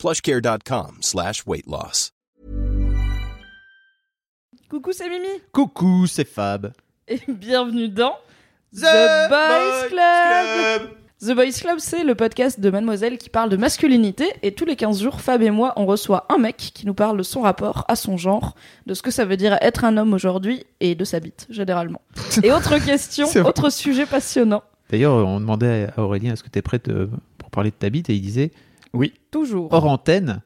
plushcare.com slash weight loss. Coucou, c'est Mimi Coucou, c'est Fab. et bienvenue dans The, Boys, Club. The Boys Club, c'est le podcast de Mademoiselle qui parle de masculinité et tous les 15 jours, Fab et moi, on reçoit un mec qui nous parle de son rapport à son genre, de ce que ça veut dire être un homme aujourd'hui et de sa bite, généralement. Et autre question, autre sujet passionnant, D'ailleurs, on demandait à Aurélien est-ce que tu es prête euh, pour parler de ta bite? Et il disait toujours. hors antenne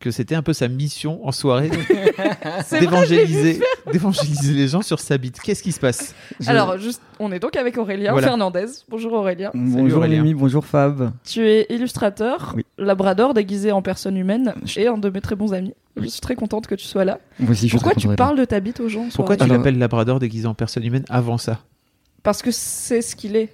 que c'était un peu sa mission en soirée d'évangéliser d'évangéliser les gens sur sa bite. Qu'est-ce qui se passe? Je- Alors, juste, on est donc avec Aurélien Voilà. Fernandez. Bonjour Aurélien. bonjour Aurélien. Bonjour Fab. Tu es illustrateur, Oui. labrador déguisé en personne humaine Je- et un de mes très bons amis. Je suis très contente que tu sois là. Je Pourquoi tu parles de ta bite aux gens en Pourquoi soirée tu Alors- l'appelles Labrador déguisé en personne humaine avant ça? Parce que c'est ce qu'il est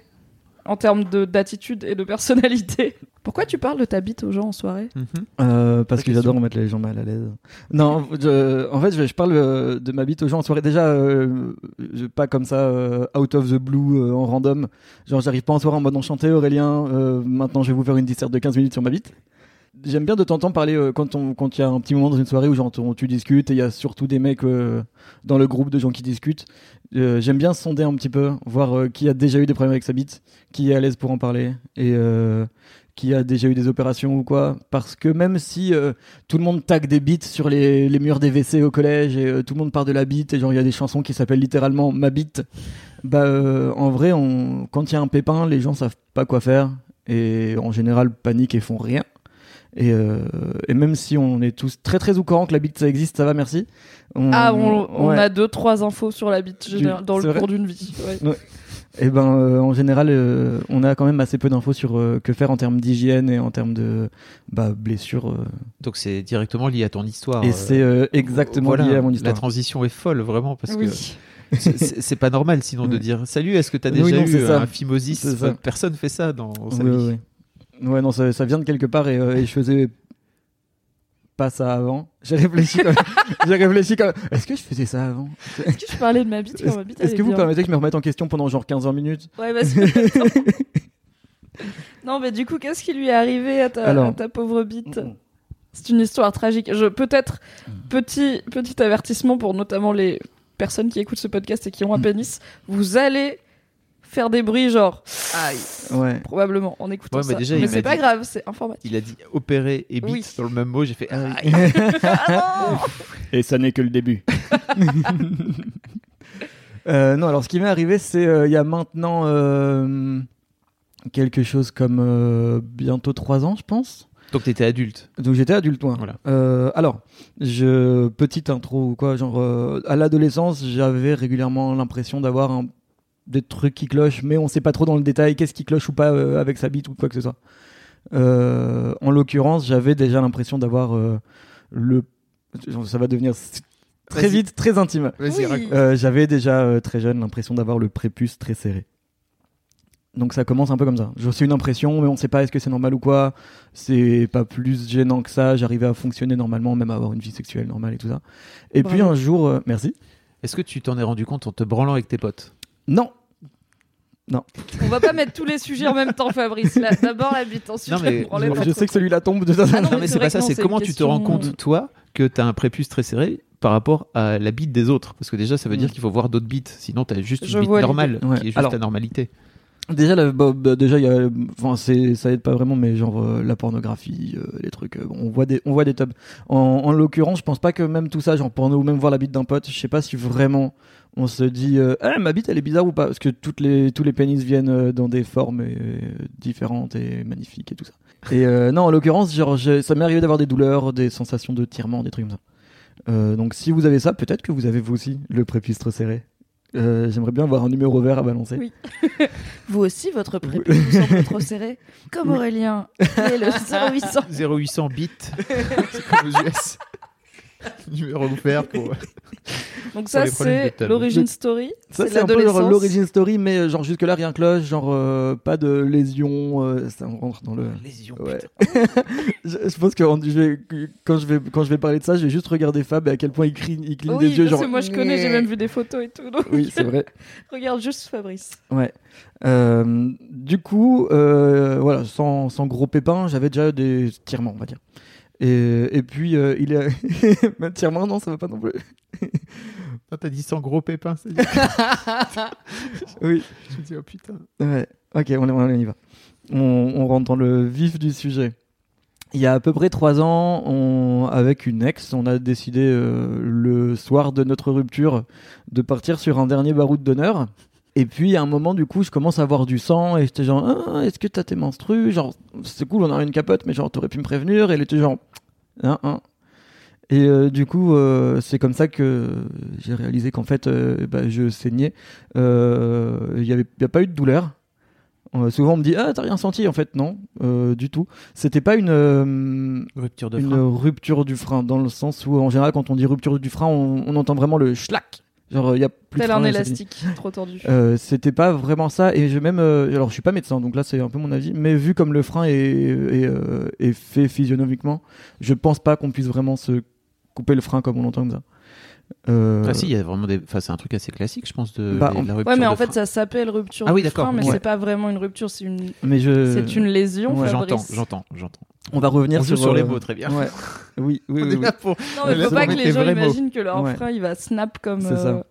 en termes de- d'attitude et de personnalité. Pourquoi tu parles de ta bite aux gens en soirée? Mhm. Euh, parce que j'adore mettre les gens mal à l'aise. Non, je- en fait, je, je parle euh, de ma bite aux gens en soirée. Déjà, euh, je- pas comme ça, euh, out of the blue, euh, en random. Genre, j'arrive pas en soirée en mode enchanté, Aurélien. euh, maintenant, je vais vous faire une disserte de 15 minutes sur ma bite. J'aime bien de temps parler euh, quand on quand il y a un petit moment dans une soirée où tu discutes et il y a surtout des mecs euh, dans le groupe de gens qui discutent. Euh, J'aime bien sonder un petit peu, voir qui a déjà eu des problèmes avec sa bite, qui est à l'aise pour en parler et qui a déjà eu des opérations ou quoi. Parce que même si tout le monde tag des bites sur les, murs des WC au collège et tout le monde part de la bite et genre il y a des chansons qui s'appellent littéralement ma bite, bah en vrai on, quand il y a un pépin les gens savent pas quoi faire et en général paniquent et font rien. Et, euh, et même si on est tous très très au courant que la bite ça existe, ça va, merci. On- Ah, on, on ouais. a deux, trois infos sur la bite dans le cours d'une vie. ouais. Et ben, euh, en général, euh, on a quand même assez peu d'infos sur euh, que faire en termes d'hygiène et en termes de bah, blessures. euh. Donc c'est directement lié à ton histoire. et euh, c'est euh, exactement voilà, lié à mon La histoire. transition est folle, vraiment, parce Oui. que c'est- pas normal sinon de Ouais. dire Salut, est-ce que tu as Oui, déjà non, eu un phimosis Personne fait ça dans sa vie. Ouais. Non, ça, ça vient de quelque part et, euh, et je faisais pas ça avant. J'ai réfléchi quand. J'ai réfléchi quand. Est-ce que je faisais ça avant? Est-ce que je parlais de ma bite quand ma bite Est-ce que vous bien permettez que je me remette en question pendant genre 15-20 minutes? Ouais, parce que. non, mais du coup, qu'est-ce qui lui est arrivé à ta, Alors. à ta pauvre bite? C'est une histoire tragique. Je peut-être petit petit avertissement pour notamment les personnes qui écoutent ce podcast et qui ont un pénis. Vous allez faire des bruits genre aïe Ouais. probablement en écoutant Ouais, mais ça. déjà, mais m'a c'est pas dit- grave, c'est informatif. Il a dit opérer et bite Oui. dans le même mot. J'ai fait Ah. Et ça n'est que le début. Euh, non, alors ce qui m'est arrivé, c'est euh, il y a maintenant euh, quelque chose comme euh, bientôt 3 ans, je pense. Donc t'étais adulte. Donc j'étais adulte, moi. Voilà. Euh, alors, je petite intro ou quoi, genre euh, à l'adolescence, j'avais régulièrement l'impression d'avoir un- des trucs qui clochent, mais on sait pas trop dans le détail qu'est-ce qui cloche ou pas euh, avec sa bite ou quoi que ce soit. Euh, en l'occurrence, j'avais déjà l'impression d'avoir euh, le, ça va devenir très vite très intime. Oui. Euh, j'avais déjà euh, très jeune l'impression d'avoir le prépuce très serré. Donc ça commence un peu comme ça. J'ai aussi une impression, mais on ne sait pas est-ce que c'est normal ou quoi. C'est pas plus gênant que ça. J'arrivais à fonctionner normalement, même à avoir une vie sexuelle normale et tout ça. Et puis un jour, euh, merci. Est-ce que tu t'en es rendu compte en te branlant avec tes potes? Non, On va pas mettre tous les sujets en même temps, Fabrice. Là, D'abord la bite, ensuite Non, mais je, je sais que celui-là tombe de ça. Ah non, Non, mais mais c'est pas ça. C'est comment tu te rends compte, toi, que t'as un prépuce très serré par rapport à la bite des autres? Parce que déjà, ça veut dire Mm. qu'il faut voir d'autres bites. Sinon, t'as juste Je une bite normale. Ouais. qui est juste Alors- ta normalité. Déjà, la- bah, bah, déjà, y a, enfin, ça aide pas vraiment, mais genre euh, la pornographie, euh, les trucs, euh, on voit des, on voit des tubs. En, en l'occurrence, je pense pas que même tout ça, genre porno ou même voir la bite d'un pote, je sais pas si vraiment on se dit, euh, Ah, ma bite elle est bizarre ou pas, parce que toutes les, tous les pénis viennent euh, dans des formes euh, différentes et magnifiques et tout ça. Et euh, non, en l'occurrence, genre, ça m'est arrivé d'avoir des douleurs, des sensations de tirement, des trucs comme ça. Euh, donc si vous avez ça, peut-être que vous avez vous aussi le prépuce trop serré. Euh, J'aimerais bien avoir un numéro vert à balancer. Oui. Vous aussi, votre prépuce vous semble trop serré Comme Aurélien, est le 0800. 0800 bits. c'est comme aux US. numéro ouvert pour. Donc ça, c'est l'origin story. Ça, c'est un peu l'origin story, mais euh, genre jusque-là, rien cloche, genre euh, pas de lésion, euh, ça on rentre dans le. Lésion, Ouais. je, je pense que on- je vais- quand, je vais, quand je vais parler de ça, je vais juste regarder Fab et à quel point il, crie, il cligne Oui, des yeux. parce Genre... que moi je connais, j'ai même vu des photos et tout. donc Oui, c'est vrai. Regarde juste Fabrice. Ouais. Euh, du coup, euh, voilà, sans, sans gros pépins, j'avais déjà des tirements, on va dire. Et, et puis, euh, il est. Même tirement, non, ça va pas non plus. T'as dit sans gros pépins, c'est. Oui. Je me dis, oh putain. Ouais, ok, on, on y va. On, on rentre dans le vif du sujet. Il y a à peu près trois ans, on, avec une ex, on a décidé euh, le soir de notre rupture de partir sur un dernier baroud d'honneur. Et puis à un moment, du coup, je commence à avoir du sang et j'étais genre, ah, est-ce que t'as tes menstrues? Genre, c'est cool, on a une capote, mais genre, t'aurais pu me prévenir. Et elle était genre, hein, hein. Et euh, du coup, euh, c'est comme ça que j'ai réalisé qu'en fait, euh, bah, je saignais. Il n'y avait y a pas eu de douleur. Souvent, on me dit Ah, t'as rien senti? En fait, non, du tout. C'était pas une, Rupture de une frein. rupture du frein, dans le sens où, en général, quand on dit rupture du frein, on, on entend vraiment le schlack. Genre, il y a plus Tel un élastique, trop tordu. Euh, c'était pas vraiment ça et je même euh, alors je suis pas médecin donc là c'est un peu mon avis mais vu comme le frein est, est, euh, est fait physionomiquement je pense pas qu'on puisse vraiment se couper le frein comme on l'entend comme ça Euh, Ah si, il y a vraiment des. Enfin, c'est un truc assez classique, je pense, de, Bah, de la rupture. Ouais, mais en de fait, frein. ça s'appelle rupture Ah oui, d'accord, frein, mais ouais. c'est pas vraiment une rupture, c'est une, mais je c'est une lésion. Ouais. J'entends, j'entends, j'entends. on va revenir On sur, sur les euh, mots, très bien. ouais. oui oui, On oui, oui. pour. Non, mais faut pas que les gens mots. imaginent que leur Ouais. frein il va snap comme, euh,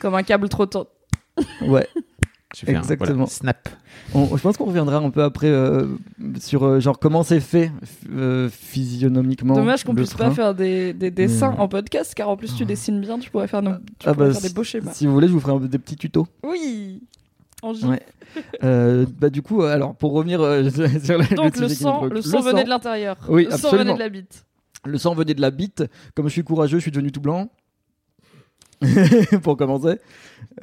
comme un câble trop tôt. ouais Je fais un- Exactement. voilà, snap. On- je pense qu'on reviendra un peu après euh, sur euh, genre comment c'est fait euh, physionomiquement Dommage qu'on le puisse pas faire des, des dessins Mais- en podcast, car en plus tu dessines bien, tu pourrais faire, nos, tu Ah pourrais bah, faire des beaux schémas. si vous voulez je vous ferai un- des petits tutos Oui En J. Ouais. Euh, bah du coup, alors pour revenir euh, sur la- Donc le sujet qui sang, le préoccupe. sang venait de l'intérieur. Oui, le sang venait de la bite. Le sang venait de la bite. Comme je suis courageux, je suis devenu tout blanc. pour commencer.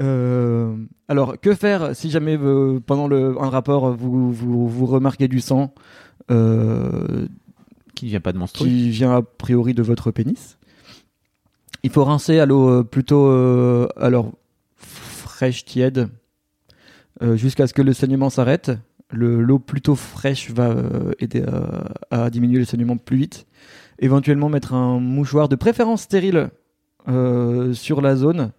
Euh, alors, que faire si jamais euh, pendant le, un rapport vous, vous, vous remarquez du sang euh, Qui ne vient pas de menstruer. qui vient a priori de votre pénis? Il faut rincer à l'eau plutôt alors fraîche, tiède, jusqu'à ce que le saignement s'arrête. Le- L'eau plutôt fraîche va aider à, à diminuer le saignement plus vite. Éventuellement mettre un mouchoir de préférence stérile euh, sur la zone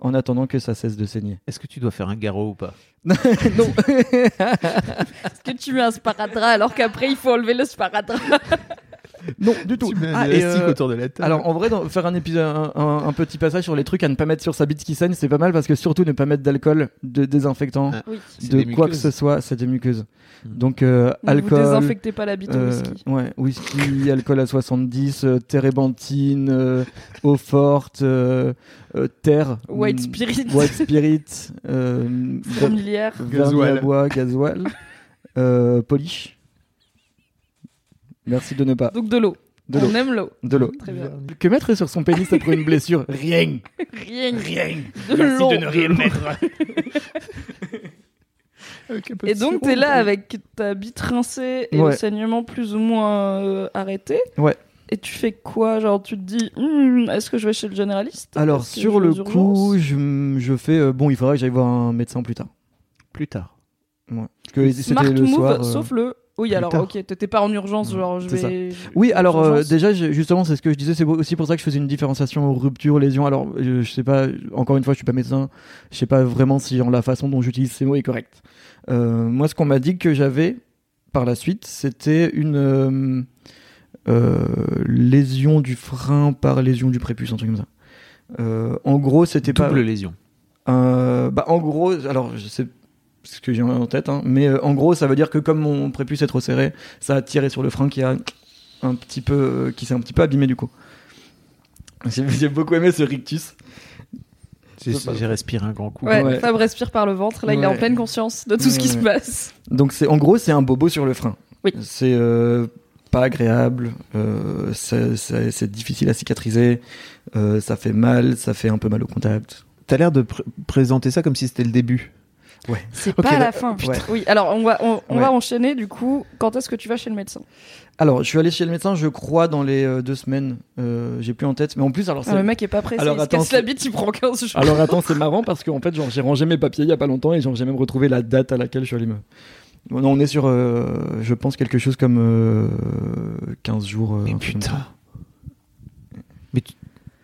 en attendant que ça cesse de saigner. Est-ce que tu dois faire un garrot ou pas? Non. Est-ce que tu mets un sparadrap alors qu'après il faut enlever le sparadrap? non, du tout. Tu mets un Ah, élastique euh, autour de la table. Alors en vrai, dans- faire un épisode, un, un- un petit passage sur les trucs à ne pas mettre sur sa bite qui saigne, c'est pas mal parce que surtout ne pas mettre d'alcool, de désinfectant, Ah, Oui. de quoi que ce soit, c'est des muqueuses. Hmm. Donc euh, Ne alcool, vous désinfectez pas la bite au euh, whisky. ouais, whisky, alcool à 70, euh, térébenthine, euh, eau forte, euh, euh, terre, White mm, spirit. white spirit, euh, vernis Gasoil. gasoil, euh, polish. Merci de ne pas. Donc de l'eau. De l'eau. On aime l'eau. De l'eau. Très bien. Que mettre sur son pénis après une blessure Rien. Rien. Rien. De l'eau. rien mettre. Avec un peu Et de donc t'es là ouais. avec ta bite rincée et Ouais. le saignement plus ou moins euh, arrêté. Ouais. Et tu fais quoi? Genre tu te dis, Hmm, est-ce que je vais chez le généraliste? Alors sur le coup, je, je fais euh, bon, il faudra que j'aille voir un médecin plus tard. Plus tard. Ouais. Parce que Smart c'était le move, soir. euh, sauf le. Oui, alors tard. ok, t'étais pas en urgence, genre je ça. vais. Oui, alors euh, déjà, justement, c'est ce que je disais, c'est aussi pour ça que je faisais une différenciation rupture, lésion. Alors, je, je sais pas, encore une fois, je suis pas médecin, je sais pas vraiment si en la façon dont j'utilise ces mots est correcte. Euh, moi, ce qu'on m'a dit que j'avais par la suite, c'était une euh, euh, lésion du frein par lésion du prépuce, un truc comme ça. Euh, en gros, c'était pas. Double lésion. Euh, bah, en gros, alors je sais ce que j'ai en tête, hein, mais euh, en gros, ça veut dire que comme mon prépuce est trop serré, ça a tiré sur le frein qui a un petit peu, euh, qui s'est un petit peu abîmé du coup. J'ai beaucoup aimé ce rictus. J'ai respiré un grand coup. Ouais, Ouais. Fab respire par le ventre, là il est en pleine conscience de tout ce qui se passe. Donc c'est en gros, c'est un bobo sur le frein. Oui. C'est euh, pas agréable, euh, c'est- difficile à cicatriser, euh, ça fait mal, ça fait un peu mal au contact. T'as l'air de pr- présenter ça comme si c'était le début. Ouais. C'est pas la fin. putain. Oui, alors on va, on, on Ouais. va enchaîner du coup. Quand est-ce que tu vas chez le médecin? Alors, je suis allé chez le médecin, je crois, dans les euh, deux semaines. Euh, j'ai plus en tête. Mais en plus, alors, Ah, c'est- Le mec est pas pressé. Alors, il se attends, casse c'est- la bite, il prend 15 jours? Alors attends, c'est marrant parce qu'en fait, genre, j'ai rangé mes papiers il y a pas longtemps et genre, j'ai même retrouvé la date à laquelle je suis allé me. Bon, non, on est sur, euh, je pense, quelque chose comme euh, 15 jours. euh, Mais putain. Mais tu,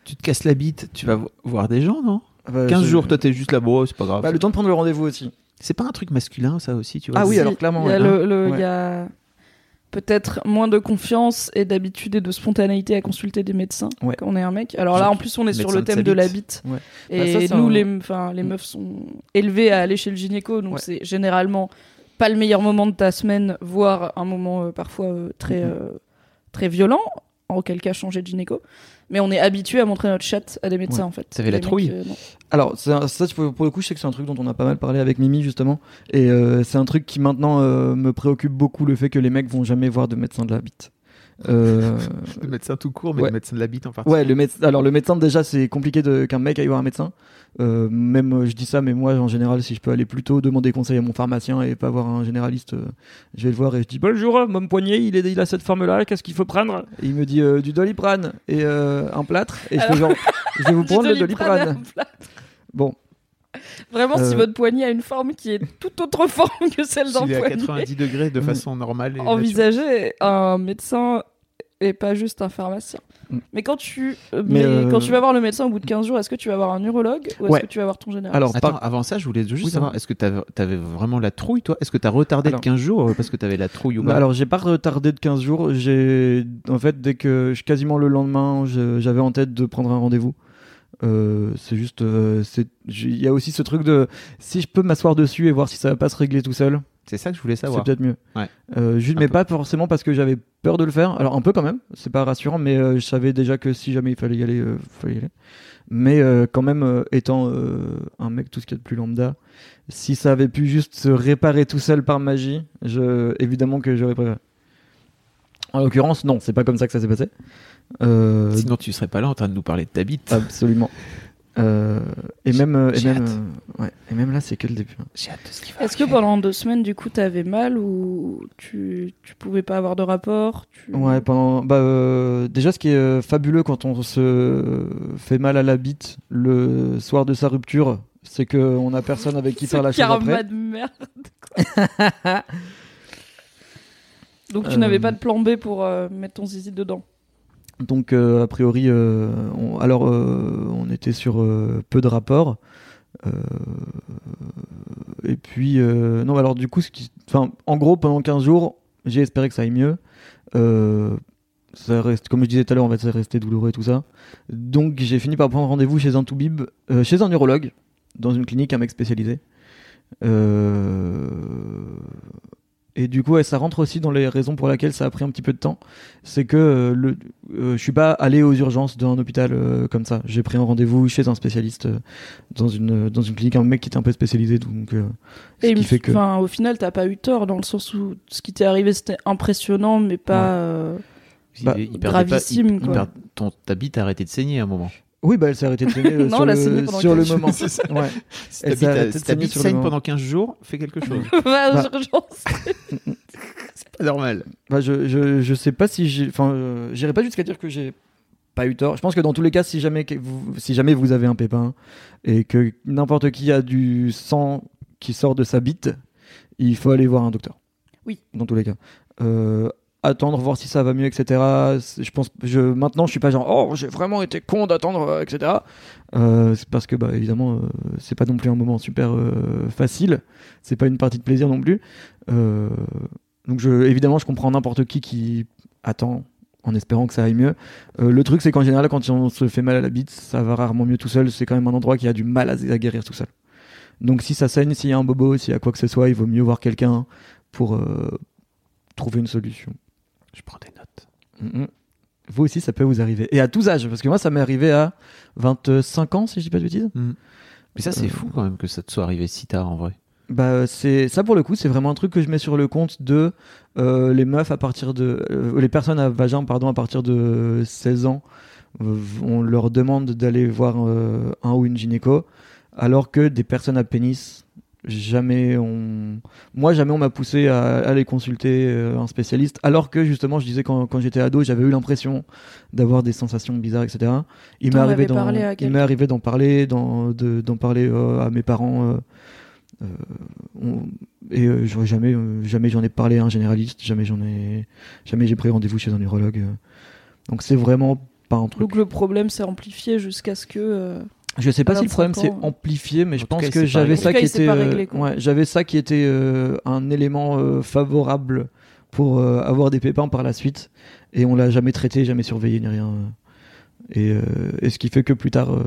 tu te casses la bite, tu vas vo- voir des gens, non? Bah, 15 je- jours, toi t'es juste là, bon, c'est pas grave. Bah, le temps de prendre le rendez-vous aussi. C'est pas un truc masculin, ça aussi, tu vois? Ah oui, alors, clairement, Il y a, ouais. le- le- Ouais. il y a peut-être moins de confiance et d'habitude et de spontanéité à consulter des médecins Ouais. quand on est un mec. Alors là, en plus, on est sur le thème de la bite. Ouais. Et Bah, ça, nous, un- les, enfin, les meufs sont élevées à aller chez le gynéco, donc Ouais. c'est généralement pas le meilleur moment de ta semaine, voire un moment euh, parfois euh, très, Mhm. euh, très violent, en quel cas changer de gynéco. Mais on est habitué à montrer notre chatte à des médecins Ouais. en fait. T'avais la Les mecs, trouille euh. Alors, ça, pour pour le coup, je sais que c'est un truc dont on a pas mal parlé avec Mimi, justement. Et euh, c'est un truc qui maintenant euh, me préoccupe beaucoup le fait que les mecs vont jamais voir de médecin de la bite. Euh, Le médecin tout court, mais Ouais. le médecin de la bite en particulier. Ouais, le médecin. Alors le médecin déjà c'est compliqué de... qu'un mec aille voir un médecin. Euh, même euh, je dis ça, mais moi en général si je peux aller plutôt demander conseil à mon pharmacien et pas voir un généraliste, euh, je vais le voir et je dis bonjour, mon poignet il, est... il a cette forme là, qu'est-ce qu'il faut prendre? Et il me dit euh, du doliprane et euh, un plâtre et je fais genre je vais vous Du prendre le Doliprane. Bon, Vraiment, si Euh, votre poignet a une forme qui est toute autre forme que celle d'un est à poignet, 90 degrés de façon normale. et naturelle. envisagez un médecin et pas juste un pharmacien. Mm. Mais quand tu, euh, Mais, mais euh, quand tu vas voir le médecin au bout de 15 jours, est-ce que tu vas voir un urologue ou est-ce Ouais. que tu vas voir ton généraliste alors Attends, par- avant ça, je voulais juste Oui, savoir, est-ce que t'avais avais vraiment la trouille, toi? Est-ce que t'as retardé Alors- de 15 jours parce que t'avais la trouille ou Bah pas alors j'ai pas retardé de 15 jours, j'ai en fait dès que je- quasiment le lendemain, j'avais en tête de prendre un rendez-vous. Euh, c'est juste euh, c'est il y a aussi ce truc de si je peux m'asseoir dessus et voir si ça va pas se régler tout seul, C'est ça que je voulais c'est savoir. peut-être mieux. Ouais. Euh, juste mais peu. pas forcément parce que j'avais peur de le faire. Alors un peu quand même, c'est pas rassurant mais je savais déjà que si jamais il fallait y aller, fallait y aller. Mais quand même étant un mec tout ce qu'il y a de plus lambda, si ça avait pu juste se réparer tout seul par magie, je évidemment que j'aurais préféré. En l'occurrence, non, c'est pas comme ça que ça s'est passé. Euh, Sinon, tu serais pas là en train de nous parler de ta bite. absolument. Euh, et même, et même, euh, ouais, et même là, c'est que le début. hein. J'ai hâte de ce qui va Est-ce que pendant deux semaines, du coup, t'avais mal ou tu, tu pouvais pas avoir de rapport tu... Ouais, pendant, bah, euh, déjà, ce qui est fabuleux quand on se fait mal à la bite le soir de sa rupture, c'est qu'on a personne avec qui faire la chose après. de merde. quoi. Donc tu Euh, n'avais pas de plan B pour euh, mettre ton zizi dedans. Donc, euh, a priori, euh, on, alors, euh, on était sur euh, peu de rapports. Euh, et puis, euh, non, alors, du coup, ce qui, enfin, en gros, pendant 15 jours, j'ai espéré que ça aille mieux. Euh, ça reste, comme je disais tout à l'heure, en fait, ça restait douloureux et tout ça. Donc, j'ai fini par prendre rendez-vous chez un toubib, euh, chez un neurologue, dans une clinique, un mec spécialisé. Et du coup, ouais, ça rentre aussi dans les raisons pour lesquelles ça a pris un petit peu de temps. C'est que euh, le, euh, je suis pas allé aux urgences d'un hôpital euh, comme ça. J'ai pris un rendez-vous chez un spécialiste euh, dans une dans une clinique, un mec qui était un peu spécialisé, donc euh, ce Et il qui me- fait que enfin, au final, t'as pas eu tort dans le sens où ce qui t'est arrivé c'était impressionnant, mais pas. euh, bah, il perdait pas- gravissime, il- il quoi. perd- ton, ta bite a arrêté de saigner à un moment. Oui, bah elle s'est arrêtée de saigner euh, Non, sur, elle a le, saigné pendant sur le quelques moment. jours. C'est ça. Ouais. Si ta Elle bite, s'est de saigner sur le saigne moment. pendant 15 jours, fais quelque chose. va aux Bah. urgences. c'est pas normal. Bah, je, je, je sais pas si j'ai. Enfin, euh, j'irai pas jusqu'à dire que j'ai pas eu tort. Je pense que dans tous les cas, si jamais, que vous, si jamais vous avez un pépin et que n'importe qui a du sang qui sort de sa bite, il faut aller voir un docteur. Oui. Dans tous les cas. Euh, attendre, voir si ça va mieux, etc. Je pense, je, maintenant, je suis pas genre, oh, j'ai vraiment été con d'attendre, euh, etc. Euh, c'est parce que, bah, évidemment, euh, c'est pas non plus un moment super euh, facile. C'est pas une partie de plaisir non plus. Euh, donc, je, évidemment, je comprends n'importe qui qui attend en espérant que ça aille mieux. Le truc, c'est qu'en général, quand on se fait mal à la bite, ça va rarement mieux tout seul. C'est quand même un endroit qui a du mal à, à guérir tout seul. Donc, si ça saigne, s'il y a un bobo, s'il y a quoi que ce soit, il vaut mieux voir quelqu'un pour trouver une solution. Je prends des notes. Vous aussi, ça peut vous arriver. Et à tous âges, parce que moi, ça m'est arrivé à 25 ans, si je dis pas de bêtises. Mais ça, c'est Euh. fou quand même que ça te soit arrivé si tard en vrai. Bah, c'est ça pour le coup, c'est vraiment un truc que je mets sur le compte de euh, les meufs à partir de euh, les personnes à vagin pardon à partir de 16 ans, euh, on leur demande d'aller voir euh, un ou une gynéco, alors que des personnes à pénis jamais on, moi jamais on m'a poussé à aller consulter euh, un spécialiste, alors que justement je disais quand, quand j'étais ado, j'avais eu l'impression d'avoir des sensations bizarres, etc. Il m'est arrivé d'en, il m'est arrivé d'en parler, d'en, de- d'en parler euh, à mes parents. euh, euh, on- et euh, j'aurais jamais, jamais j'en ai parlé à un généraliste, jamais j'en ai, jamais j'ai pris rendez-vous chez un urologue. euh. Donc c'est vraiment pas un truc. Donc le problème s'est amplifié jusqu'à ce que. Euh, Je sais pas si le problème 25 s'est amplifié, mais En je pense cas, que pas j'avais ça qui était, pas euh, réglé, quoi. ouais, j'avais ça qui était euh, un élément euh, favorable pour euh, avoir des pépins par la suite, et on l'a jamais traité, jamais surveillé ni rien. euh. Et, euh, et ce qui fait que plus tard, euh,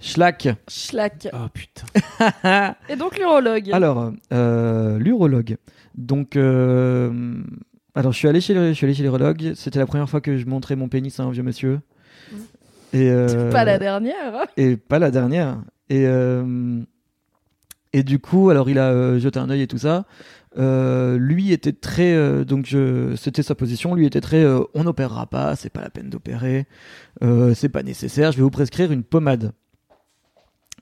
Schlack. Schlack. Oh putain. Et donc l'urologue. Alors, euh, l'urologue. Donc, euh, alors je suis allé chez le- je suis allé chez l'urologue. C'était la première fois que je montrais mon pénis à un vieux monsieur. Et euh, Pas la dernière. hein. et pas la dernière. Et, euh, et du coup, alors il a euh, jeté un œil et tout ça. Euh, lui était très, euh, donc je, c'était sa position. Lui était très, euh, on n'opérera pas, c'est pas la peine d'opérer, c'est pas nécessaire. Je vais vous prescrire une pommade.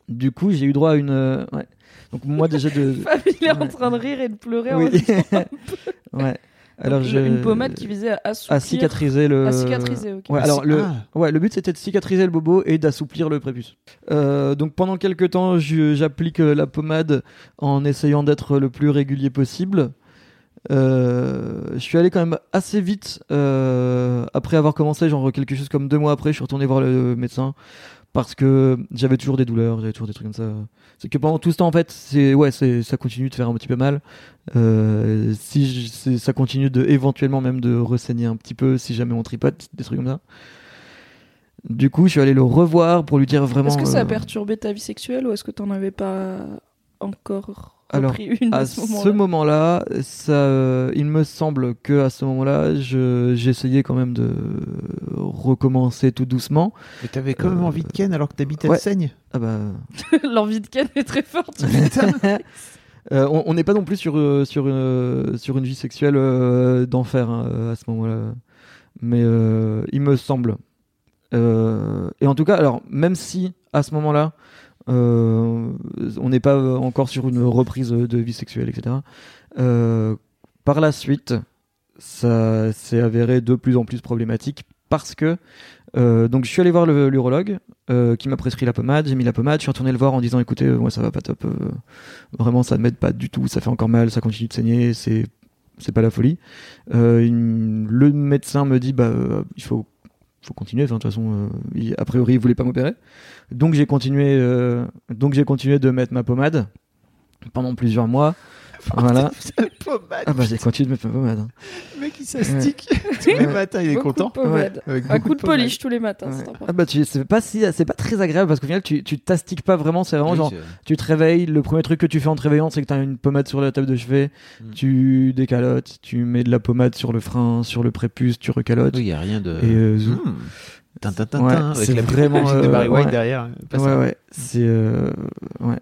Du coup, j'ai eu droit à une, ouais. Donc moi déjà de, Fab, il est en Ouais. train de rire et de pleurer. en oui, temps. ouais. Alors je, une pommade qui visait à assouplir. à cicatriser le. à cicatriser, ok. Ouais, alors le, Ah. ouais, le but c'était de cicatriser le bobo et d'assouplir le prépuce. Euh, donc pendant quelques temps, j'applique euh, la pommade en essayant d'être le plus régulier possible. Euh, je suis allé quand même assez vite euh, après avoir commencé, genre quelque chose comme deux mois après, je suis retourné voir le médecin parce que j'avais toujours des douleurs, j'avais toujours des trucs comme ça. C'est que pendant tout ce temps, en fait, c'est ouais, c'est ça continue de faire un petit peu mal. Euh, si je- ça continue de éventuellement même de ressaigner un petit peu si jamais on tripote, des trucs comme ça. Du coup, je suis allé le revoir pour lui dire vraiment. Est-ce que ça a euh, perturbé ta vie sexuelle ou est-ce que t'en avais pas encore Alors, une à, à ce moment-là ça, euh, il me semble que à ce moment-là, je- j'essayais quand même de recommencer tout doucement. Mais t'avais quand même Euh, envie de Ken alors que t'habites à ouais. Seigne Ah bah, L'envie de Ken est très forte. Euh, on n'est pas non plus sur, euh, sur, une, sur une vie sexuelle euh, d'enfer hein, à ce moment-là. Mais euh, il me semble. Euh, et en tout cas, alors, même si à ce moment-là, on n'est pas euh, encore sur une reprise de vie sexuelle, etc., euh, par la suite, ça s'est avéré de plus en plus problématique parce que euh, donc je suis allé voir l'urologue euh, qui m'a prescrit la pommade, j'ai mis la pommade, je suis retourné le voir en disant écoutez euh, moi ça va pas top, euh, vraiment ça ne m'aide pas du tout, ça fait encore mal, ça continue de saigner, c'est pas la folie. Euh, le médecin me dit bah euh, il faut faut continuer, de toute façon euh, il- a priori il voulait pas m'opérer, euh, donc j'ai continué de mettre ma pommade pendant plusieurs mois. Voilà. Ah bah j'ai continué de mettre ma pommade. hein. Le mec il s'astique tous les matins, il est Beaucoup content. de pommade. Avec Un beaucoup coup de pommade. polish tous les matins, Ouais. c'est. Ah bah tu c'est pas si c'est pas très agréable parce qu'au final tu tu t'astiques pas vraiment c'est vraiment Oui, genre c'est- tu te réveilles le premier truc que tu fais en te réveillant c'est que t'as une pommade sur la table de chevet Mm. tu décalotes tu mets de la pommade sur le frein sur le prépuce tu recalotes Oui, il y a rien de. et euh, zou. Tin, tin, tin, Ouais, tin, avec c'est la vraiment, musique de euh, Barry White ouais. derrière. Pas ouais ça. ouais c'est euh, ouais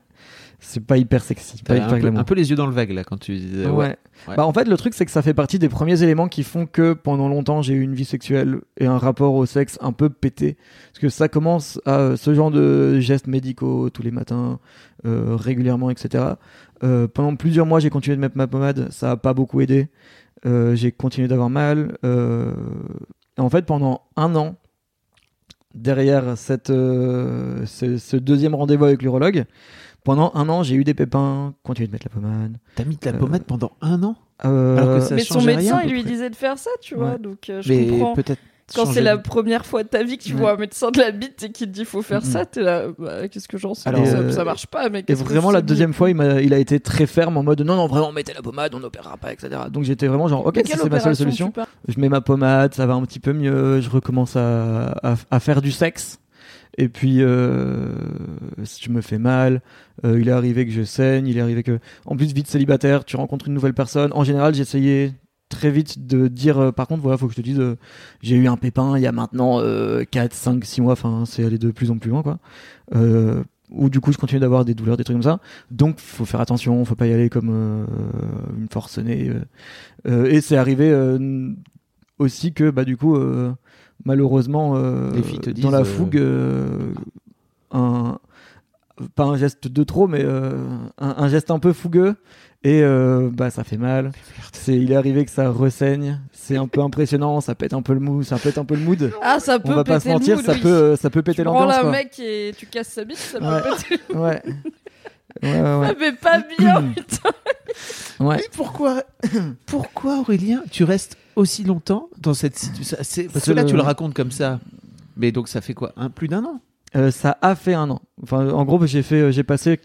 c'est pas hyper sexy pas T'as hyper un, peu, glamour un peu les yeux dans le vague là quand tu disais. ouais. Ouais. Ouais. Bah en fait le truc c'est que ça fait partie des premiers éléments qui font que pendant longtemps j'ai eu une vie sexuelle et un rapport au sexe un peu pété parce que ça commence à euh, ce genre de gestes médicaux tous les matins euh, régulièrement etc. Euh, pendant plusieurs mois j'ai continué de mettre ma pommade ça a pas beaucoup aidé j'ai continué d'avoir mal et en fait pendant un an derrière cette ce, ce deuxième rendez-vous avec l'urologue pendant un an j'ai eu des pépins continué de mettre la pommade T'as mis de la Euh, pommade pendant un an euh, Alors que ça Mais son médecin, rien, il lui disait de faire ça, tu vois. Ouais. Donc euh, je Mais comprends. peut-être. Quand c'est la première fois de ta vie que tu Ouais. vois un médecin de la bite et qui te dit faut faire ça, t'es là, bah, qu'est-ce que j'en sais Alors, ça, euh, ça marche pas, mais Et vraiment, la deuxième fois, il, m'a, il a été très ferme en mode non, non, vraiment, mettez la pommade, on n'opérera pas, etc. Donc j'étais vraiment genre, ok, si c'est ma seule solution. Je mets ma pommade, ça va un petit peu mieux, je recommence à, à, à faire du sexe. Et puis, euh, je me fais mal. Euh, il est arrivé que je saigne, il est arrivé que. En plus, vite célibataire, tu rencontres une nouvelle personne. En général, j'essayais très vite de dire euh, par contre voilà faut que je te dise j'ai eu un pépin il y a maintenant euh, 4 5 6 mois enfin c'est allé de plus en plus loin quoi ou du coup je continue d'avoir des douleurs des trucs comme ça donc faut faire attention faut pas y aller comme une forcenée et c'est arrivé aussi que bah du coup malheureusement euh, dans disent, la euh, fougue euh, un pas un geste de trop, mais euh, un, un geste un peu fougueux. Et euh, bah ça fait mal. C'est, il est arrivé que ça ressaigne. C'est un peu impressionnant. Ça pète un peu le mood. Ça pète un peu le mood. Ah, ça peut On va pas se mentir, mood, ça oui. peut, ça peut Tu péter prends l'ambiance. la quoi. mec et tu casses sa bite, ça Ouais. peut péter. Ouais. Ouais, ouais, Ça fait pas bien, putain. ouais. Mais pourquoi, pourquoi Aurélien, tu restes aussi longtemps dans cette situation Parce que là, tu le racontes comme ça. Mais donc, ça fait quoi? Un, Plus d'un an? Euh, ça a fait un an. Enfin, en gros, j'ai fait, euh, j'ai passé.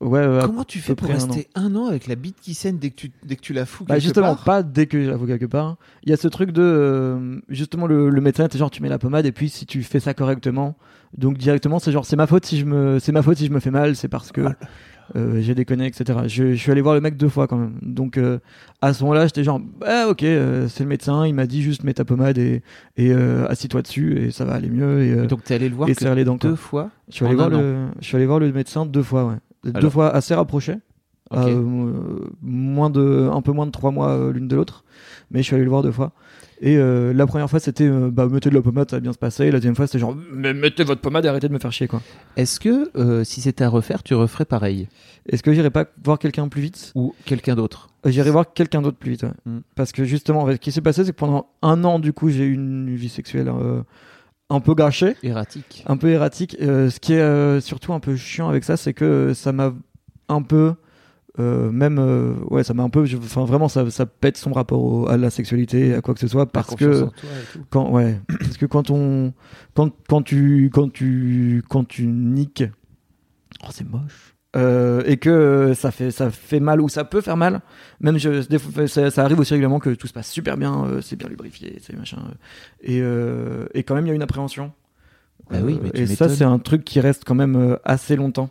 Ouais. euh, Comment tu fais pour un rester un an avec la bite qui saigne dès que tu, dès que tu la fous Bah justement, part? pas dès que je la vois quelque part. Il y a ce truc de euh, justement le, le médecin était genre tu mets la pommade et puis si tu fais ça correctement, donc directement c'est genre c'est ma faute si je me c'est ma faute si je me fais mal, c'est parce que euh, j'ai déconné etc. Je, je suis allé voir le mec deux fois quand même. Donc euh, à ce moment-là j'étais genre ah ok euh, c'est le médecin, il m'a dit juste mets ta pommade et et euh, assis-toi dessus et ça va aller mieux et, Donc, t'es allé le voir et que serre les dents. quoi. deux fois Je suis allé voir le je suis allé voir le médecin deux fois ouais. Deux fois assez rapprochés. Moins de, un peu moins de trois mois l'une de l'autre, mais je suis allé le voir deux fois. Et euh, la première fois c'était euh, bah mettez de la pommade, ça va bien se passer. Et la deuxième fois c'était genre mais mettez votre pommade et arrêtez de me faire chier quoi. Est-ce que euh, si c'était à refaire, tu referais pareil? Est-ce que j'irai pas voir quelqu'un plus vite? Ou quelqu'un d'autre? Euh, J'irai voir quelqu'un d'autre plus vite. ouais. Mm. Parce que justement, en fait, ce qui s'est passé c'est que pendant un an du coup j'ai eu une vie sexuelle euh, un peu gâchée. Erratique un peu erratique. Euh, ce qui est euh, surtout un peu chiant avec ça, c'est que ça m'a un peu, euh, même, euh, ouais, ça m'a un peu, enfin vraiment, ça, ça pète son rapport au- à la sexualité, à quoi que ce soit, parce que quand, ouais, parce que quand on, quand, quand tu, quand tu, quand tu niques, oh c'est moche. Euh, et que ça fait ça fait mal ou ça peut faire mal même je, des fois, ça, ça arrive aussi régulièrement que tout se passe super bien c'est bien lubrifié c'est machin et, et quand même il y a une appréhension. Bah oui, mais tu et ça c'est un truc qui reste quand même assez longtemps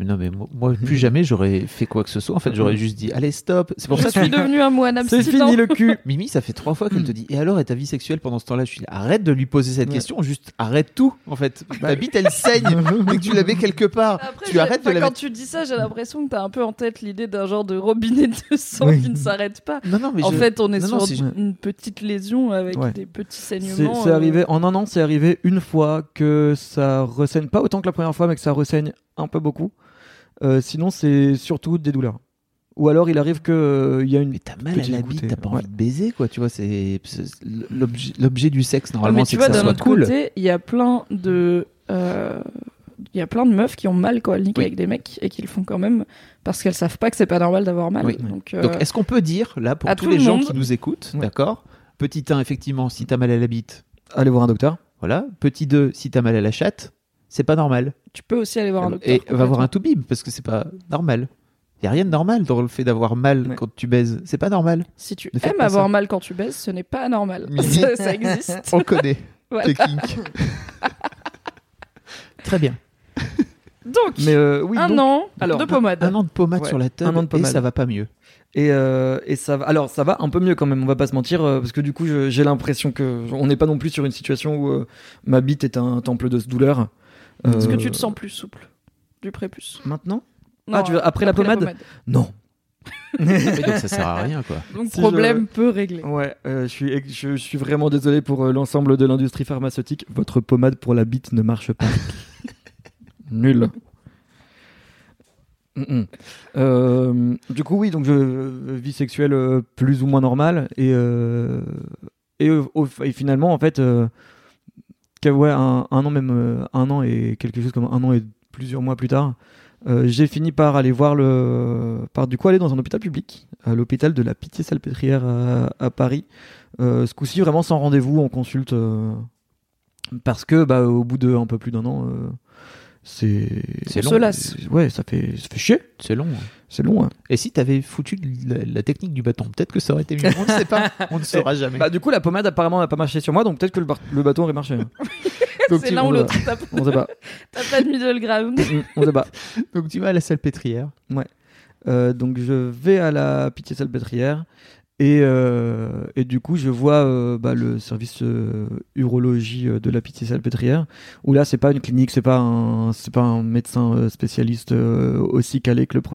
Mais non, mais moi, plus jamais j'aurais fait quoi que ce soit. En fait, j'aurais juste dit allez, stop. C'est pour Je ça que suis devenu un moine c'est abstinent. fini le cul Mimi, ça fait trois fois qu'elle te dit Et alors, et ta vie sexuelle pendant ce temps-là? Je suis là, arrête de lui poser cette Ouais. question, juste arrête tout en fait. Ta bite elle saigne, mais que tu l'avais quelque part. Après, tu arrêtes de la quand tu dis ça, j'ai l'impression que t'as un peu en tête l'idée d'un genre de robinet de sang Oui. qui ne s'arrête pas. Non, non, mais En je- fait, on est Non, sur non, c'est- une petite lésion avec Ouais. des petits c'est saignements. c'est euh, arrivé en un an c'est arrivé une fois que ça ressaigne pas autant que la première fois mais que ça ressaigne un peu beaucoup sinon c'est surtout des douleurs ou alors il arrive que euh, il y a une Mais t'as mal à la bite, t'as pas ouais. envie de baiser quoi, tu vois. C'est l'objet l'objet du sexe Ouais, normalement, mais c'est tu que vois, ça d'un soit autre cool. côté, il y a plein de. euh, Il y a plein de meufs qui ont mal quand elles niquent Oui. avec des mecs et qui le font quand même parce qu'elles savent pas que c'est pas normal d'avoir mal. Oui. Donc, euh, Donc, est-ce qu'on peut dire là pour à tous les le gens monde- qui nous écoutent, Ouais. d'accord Petit 1, effectivement, si t'as mal à la bite, allez voir un docteur voilà. Petit 2, si t'as mal à la chatte, c'est pas normal. tu peux aussi aller voir un docteur. Et va voir un toubib parce que c'est pas normal. Il y a rien de normal dans le fait d'avoir mal Ouais. quand tu baises. C'est pas normal. Si tu Ne aimes avoir ça. mal quand tu baises, ce n'est pas normal. Ça, ça existe. On connaît kinks. Très bien. Donc, mais euh, oui un donc- an alors, de pommade. Un an de pommade Ouais, sur la tête un an de et pommade. ça va pas mieux. Et, euh, et ça va. Alors ça va un peu mieux quand même. On va pas se mentir euh, parce que du coup j'ai l'impression que on n'est pas non plus sur une situation où euh, ma bite est un temple de douleur. Est-ce que Euh, tu te sens plus souple du prépuce maintenant Non, Ah, tu veux- après la pommade Non. Mais donc ça sert à rien quoi. Donc, Si problème peu réglé. Ouais, euh, je suis je, suis vraiment désolé pour euh, l'ensemble de l'industrie pharmaceutique. Votre pommade pour la bite ne marche pas. Nul. Mm, mm. Euh, du coup, oui, donc je euh, vie sexuelle euh, plus ou moins normale et euh, et, au- au- et finalement en fait, euh, ouais, un, un an même euh, un an et quelque chose comme un an et plusieurs mois plus tard, euh, j'ai fini par aller voir le par du coup aller dans un hôpital public, à l'hôpital de la Pitié-Salpêtrière à, à Paris. Euh, ce coup-ci vraiment sans rendez-vous, on consulte euh, parce que bah au bout de un peu plus d'un an. euh, c'est C'est On long. se lasse. ouais ça fait ça fait chier C'est long. hein. C'est long hein. Et si t'avais foutu la, la technique du bâton, peut-être que ça aurait été mieux. On ne sait pas. On ne saura jamais. bah du coup la pommade apparemment n'a pas marché sur moi donc peut-être que le, bâton aurait marché Donc C'est l'un ou on l'autre. T'as on sait pas t'as pas de middle ground. Mm, on sait pas Donc tu vas à la salpêtrière. Euh, donc je vais à la pitié salpêtrière et, euh, et du coup je vois euh, bah, le service euh, urologie euh, de la pitié salpêtrière où là c'est pas une clinique c'est pas un c'est pas un médecin euh, spécialiste euh, aussi calé que le premier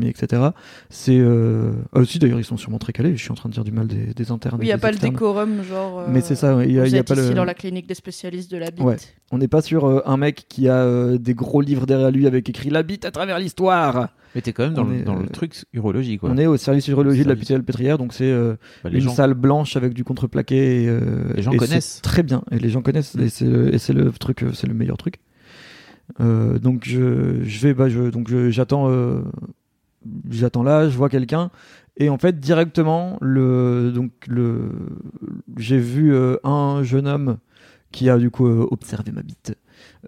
etc. C'est euh... ah, aussi d'ailleurs ils sont sûrement très calés. Je suis en train de dire du mal des, des internes. Il et n'y a pas le décorum, genre. euh, Mais c'est ça, ouais, il y a, vous il y a êtes pas ici le. dans la clinique des spécialistes de la bite. Ouais. On n'est pas sur euh, un mec qui a euh, des gros livres derrière lui avec écrit la bite à travers l'histoire. Mais t'es quand même dans, le, est, dans le euh, truc urologie, quoi. On est au service urologie de la. PTL Pétrière, donc c'est euh, Bah, une gens. salle blanche avec du contreplaqué. Et, euh, Les gens et connaissent. Très bien, et les gens connaissent, et c'est le, truc, euh, c'est le meilleur truc. Euh, donc je, je vais, bah, je, donc j'attends, euh, j'attends là, je vois quelqu'un, et en fait directement le, donc le, j'ai vu euh, un jeune homme qui a du coup euh, observé ma bite.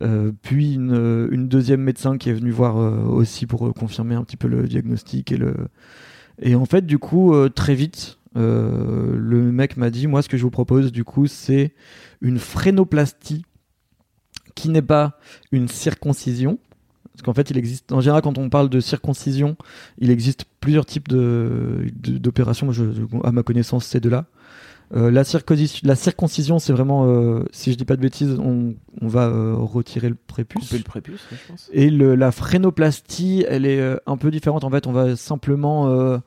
Euh, puis une, deuxième médecin qui est venue voir aussi pour confirmer un petit peu le diagnostic et le et en fait du coup très vite le mec m'a dit moi ce que je vous propose du coup c'est une frénoplastie qui n'est pas une circoncision parce qu'en fait il existe en général quand on parle de circoncision il existe plusieurs types de de- d'opérations je- à ma connaissance c'est de là euh, la, circoncision, la circoncision, c'est vraiment, euh, si je dis pas de bêtises, on, on va euh, retirer le prépuce. Couper le prépuce, je pense. Et le- la frénoplastie, elle est un peu différente. En fait, on va simplement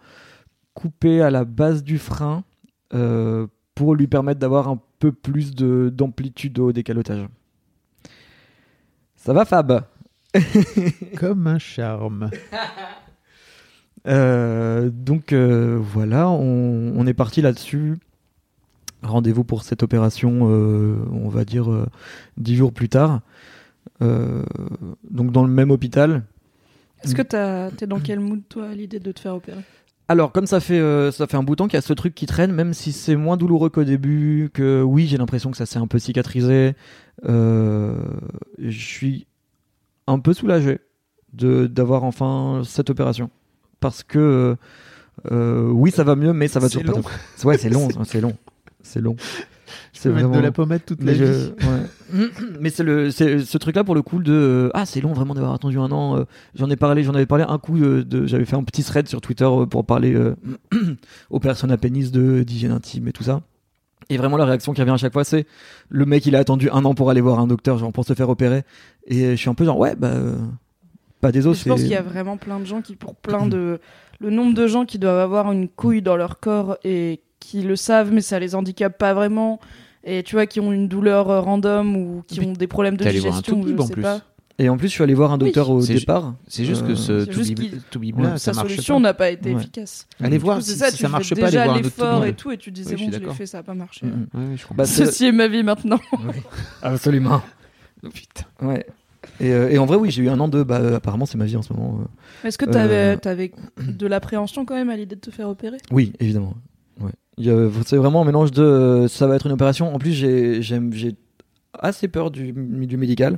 couper à la base du frein pour lui permettre d'avoir un peu plus de- d'amplitude au décalotage. Ça va, Fab? Comme un charme. Euh, donc euh, voilà, on, on est parti là-dessus. Rendez-vous pour cette opération, euh, on va dire euh, dix jours plus tard. Euh, donc dans le même hôpital. Est-ce que t'as- t'es dans quel mood, toi, à l'idée de te faire opérer? Alors comme ça fait euh, ça fait un bout de temps qu'il y a ce truc qui traîne, même si c'est moins douloureux qu'au début, que oui j'ai l'impression que ça s'est un peu cicatrisé. euh, je suis un peu soulagé de d'avoir enfin cette opération parce que euh, oui ça va mieux, mais ça va C'est toujours long. pas. Ouais c'est long, c'est long, c'est long. Peux mettre de la pommade toute la Mais, je- vie. ouais. Mais c'est le c'est ce truc là pour le coup de euh, ah c'est long vraiment d'avoir attendu un an. euh, j'en ai parlé j'en avais parlé un coup euh, de j'avais fait un petit thread sur Twitter euh, pour parler euh, aux personnes à pénis de d'hygiène intime et tout ça. Et vraiment la réaction qui revient à chaque fois c'est le mec il a attendu un an pour aller voir un docteur genre pour se faire opérer et je suis un peu genre ouais bah euh, pas des os Je pense qu'il y a vraiment plein de gens qui, pour plein de. Le nombre de gens qui doivent avoir une couille dans leur corps et qui le savent, mais ça les handicape pas vraiment. Et tu vois, qui ont une douleur euh, random ou qui Mais ont des problèmes de voir un digestion, ou je toubib en sais plus. pas. Et en plus je suis allé voir un docteur au départ. C'est juste Euh, que ce c'est juste to be, qu'il- to be Ouais, là, Sa ça marche solution n'a pas été Ouais. efficace. Allez voir coup, si, c'est ça, si tu ça marche fais pas, déjà voir un autre l'effort to et tout, et tu disais bon, je l'ai fait, ça a pas marché. Mm. Bah, c'est- Ceci est ma vie maintenant. Absolument. Putain. Ouais. Et, euh, et en vrai oui j'ai eu un an de bah apparemment c'est ma vie en ce moment. euh. Est-ce que t'avais Euh. avais de l'appréhension quand même à l'idée de te faire opérer? Oui, évidemment. Ouais. C'est vraiment un mélange de euh, ça va être une opération. En plus, j'ai assez peur du médical.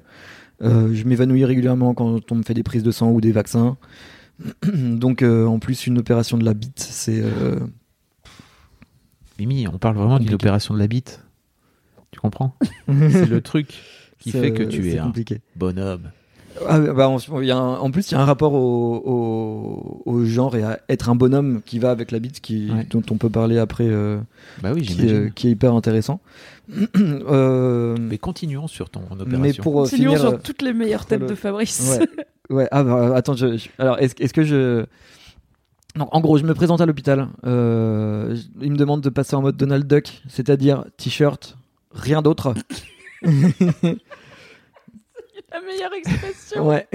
Euh, je m'évanouis régulièrement quand on me fait des prises de sang ou des vaccins. Donc, euh, en plus, une opération de la bite, c'est. euh, Mimi, on parle vraiment d'une opération de la bite. Tu comprends C'est le truc qui fait que tu es un bonhomme. Ah, bah, y a un- en plus, il y a un rapport au, au- au genre et à être un bonhomme qui va avec la bite, qui, Ouais. dont on peut parler après, Bah oui, qui, qui est hyper intéressant. Euh, Mais continuons sur ton opération. mais pour euh, Continuons finir, sur toutes les meilleures têtes le- de Fabrice. Ouais. Ouais, ah bah, attends, je, je- alors est-ce que je. Donc, en gros, je me présente à l'hôpital. Euh, il me demande de passer en mode Donald Duck, c'est-à-dire t-shirt, rien d'autre. La meilleure expression. ouais,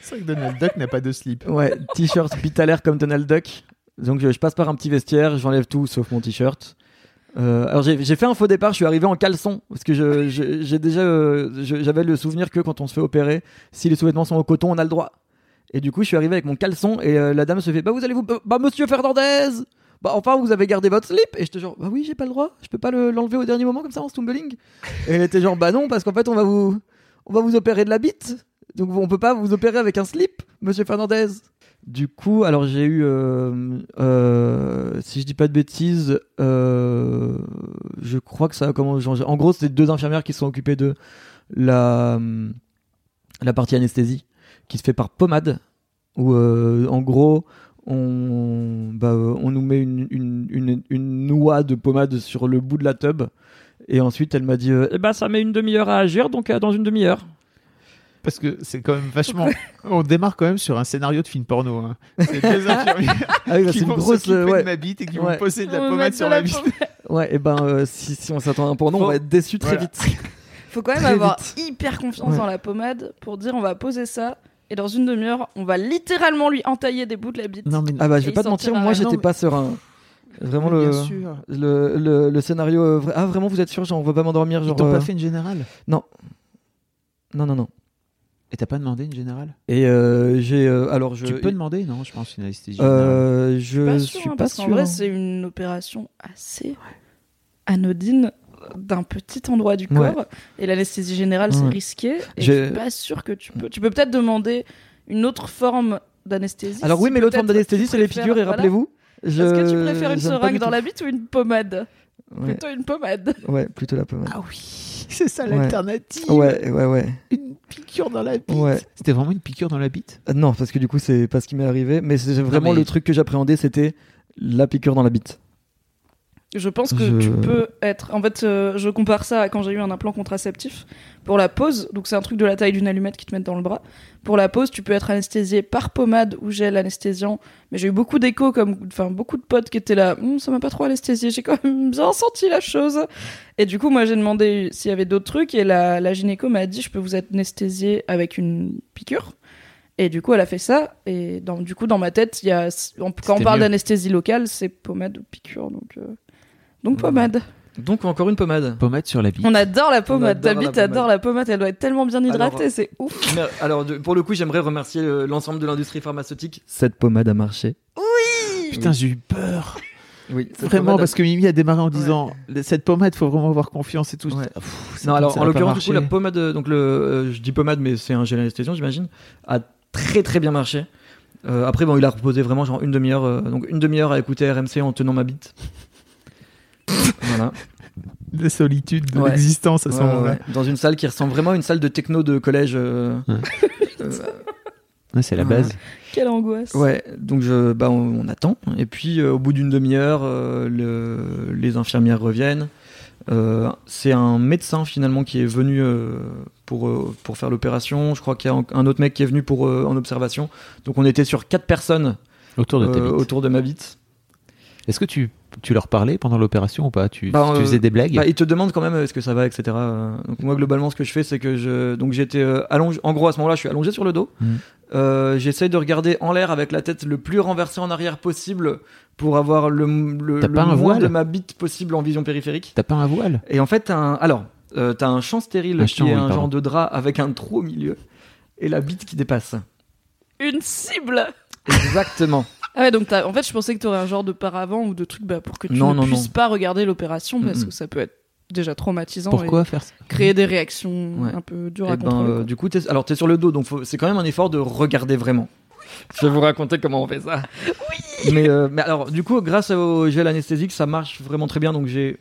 C'est vrai que Donald Duck n'a pas de slip. ouais, t-shirt l'air comme Donald Duck. Donc, je, je passe par un petit vestiaire, j'enlève tout sauf mon t-shirt. Euh, alors j'ai fait un faux départ, je suis arrivé en caleçon parce que je- je- déjà euh, je- j'avais le souvenir que quand on se fait opérer, si les sous-vêtements sont au coton, on a le droit. Et du coup, je suis arrivé avec mon caleçon et euh, la dame se fait bah vous allez vous bah, monsieur Fernandez. Bah enfin vous avez gardé votre slip et j'étais genre bah oui j'ai pas le droit, je peux pas le- l'enlever au dernier moment comme ça en stumbling. Et elle était genre bah non parce qu'en fait on va vous on va vous opérer de la bite. Donc on peut pas vous opérer avec un slip, monsieur Fernandez. Du coup, alors j'ai eu, euh, euh, si je dis pas de bêtises, euh, je crois que ça a commencé. En gros, c'est deux infirmières qui sont occupées de la, partie anesthésie, qui se fait par pommade, où en gros, on, bah, nous met une, noix de pommade sur le bout de la tube. Et ensuite, elle m'a dit, eh ben, ça met une demi-heure à agir, donc dans une demi-heure. Parce que c'est quand même vachement. On démarre quand même sur un scénario de film porno. Hein. C'est deux infirmières Ah oui, bah, qui c'est une vont grosse. euh, ouais. de ma bite et qui Ouais. vont poser de la On pommade sur la bite. Ouais, et ben euh, si, si on s'attend à un porno, on va être déçu très Voilà. vite. Faut quand même Très avoir vite. hyper confiance Ouais. dans la pommade pour dire on va poser ça et dans une demi-heure on va littéralement lui entailler des bouts de la bite. Non, mais Ah bah je vais pas te mentir, moi j'étais Non, pas serein. Vraiment le, le, le, le scénario. euh, vra- Ah vraiment vous êtes sûr, genre on va pas m'endormir Ils genre. t'ont euh, pas fait une générale Non non non. Et t'as pas demandé une générale? Et euh, j'ai euh, alors je. Tu peux demander Non, je pense une anesthésie générale. Euh, je pas suis sûr, hein, pas parce qu'en sûr. vrai hein. c'est une opération assez anodine d'un petit endroit du Ouais. corps et l'anesthésie générale c'est risqué et je suis pas sûr que tu peux tu peux peut-être demander une autre forme d'anesthésie Alors oui, si mais l'autre forme d'anesthésie c'est les piqûres et voilà. rappelez-vous. Je... Est-ce que tu préfères une seringue dans la bite ou une pommade? Ouais, Plutôt une pommade. ouais, plutôt la pommade. Ah oui, c'est ça l'alternative. Ouais, ouais, ouais. Une piqûre dans la bite. Ouais. C'était vraiment une piqûre dans la bite? Euh, Non, parce que du coup, c'est pas ce qui m'est arrivé. Mais c'est vraiment mais- le truc que j'appréhendais, c'était la piqûre dans la bite. Je pense que Je- tu peux être. En fait, euh, je compare ça à quand j'ai eu un implant contraceptif. Pour la pause, donc c'est un truc de la taille d'une allumette qui te met dans le bras. Pour la pause, tu peux être anesthésié par pommade ou gel anesthésiant. Mais j'ai eu beaucoup d'échos, comme, enfin, beaucoup de potes qui étaient là. Hum, ça m'a pas trop anesthésié, j'ai quand même bien senti la chose. Et du coup, moi, j'ai demandé s'il y avait d'autres trucs. Et la, la gynéco m'a dit, je peux vous anesthésier avec une piqûre. Et du coup, elle a fait ça. Et dans, du coup, dans ma tête, il y a, quand on parle d'anesthésie locale, c'est pommade ou piqûre. Donc, euh, donc pommade. Donc encore une pommade. Pommade sur la bite. On adore la pommade. Ta la bite adore pommade. la pommade. Elle doit être tellement bien hydratée, c'est ouf. Mais, alors, de- pour le coup, j'aimerais remercier euh, l'ensemble de l'industrie pharmaceutique. Cette pommade a marché. Putain, j'ai eu peur. Oui, cette Vraiment, pommade a- parce que Mimi a démarré en disant cette pommade, faut vraiment avoir confiance et tout. Ouais. Pff, ça- Non, alors en pas l'occurrence, du coup, la marcher. pommade, euh, donc le, euh, je dis pommade, mais c'est un gel anesthésiant, j'imagine, a très très bien marché. Euh, après, bon, il a reposé vraiment genre une demi-heure, euh, donc une demi-heure à écouter RMC en tenant ma bite. Voilà. La solitude de Ouais. l'existence à ce Ouais, moment-là. ouais. Dans une salle qui ressemble vraiment à une salle de techno de collège. euh, Ouais. euh, Ouais, c'est la Ouais. base. Quelle angoisse. Ouais, donc je, bah, on, on attend. Et puis euh, au bout d'une demi-heure, euh, le- les infirmières reviennent. Euh, c'est un médecin finalement qui est venu euh, pour, euh, pour faire l'opération. Je crois qu'il y a un- un autre mec qui est venu pour, euh, en observation. Donc on était sur quatre personnes Autour de ta bite. autour de ma bite. Est-ce que tu, tu leur parlais pendant l'opération ou pas? Tu, Bah, tu faisais des blagues? Bah, ils te demandent quand même euh, est-ce que ça va, etc. Donc moi globalement ce que je fais c'est que je donc j'étais euh, allongé. En gros à ce moment-là je suis allongé sur le dos. Mhm. Euh, J'essaye de regarder en l'air avec la tête le plus renversée en arrière possible pour avoir le, le, T'as le pas un moins voile? de ma bite possible en vision périphérique. T'as pas un voile? Et en fait un alors euh, t'as un champ stérile Un qui champ, est oui, un pardon. genre de drap avec un trou au milieu et la bite qui dépasse. Une cible. Exactement. Ah ouais, donc t'as- en fait, je pensais que t'aurais un genre de paravent ou de truc bah, pour que tu Non, ne non, puisses non. pas regarder l'opération parce que ça peut être déjà traumatisant Pourquoi et faire ça? créer des réactions Ouais. un peu dures Et à ben, contrôler. euh, du coup, t'es, alors t'es sur le dos, donc c'est quand même un effort de regarder vraiment. Je vais vous raconter comment on fait ça. Oui. Mais, euh, mais alors, du coup, grâce au gel anesthésique, ça marche vraiment très bien, donc j'ai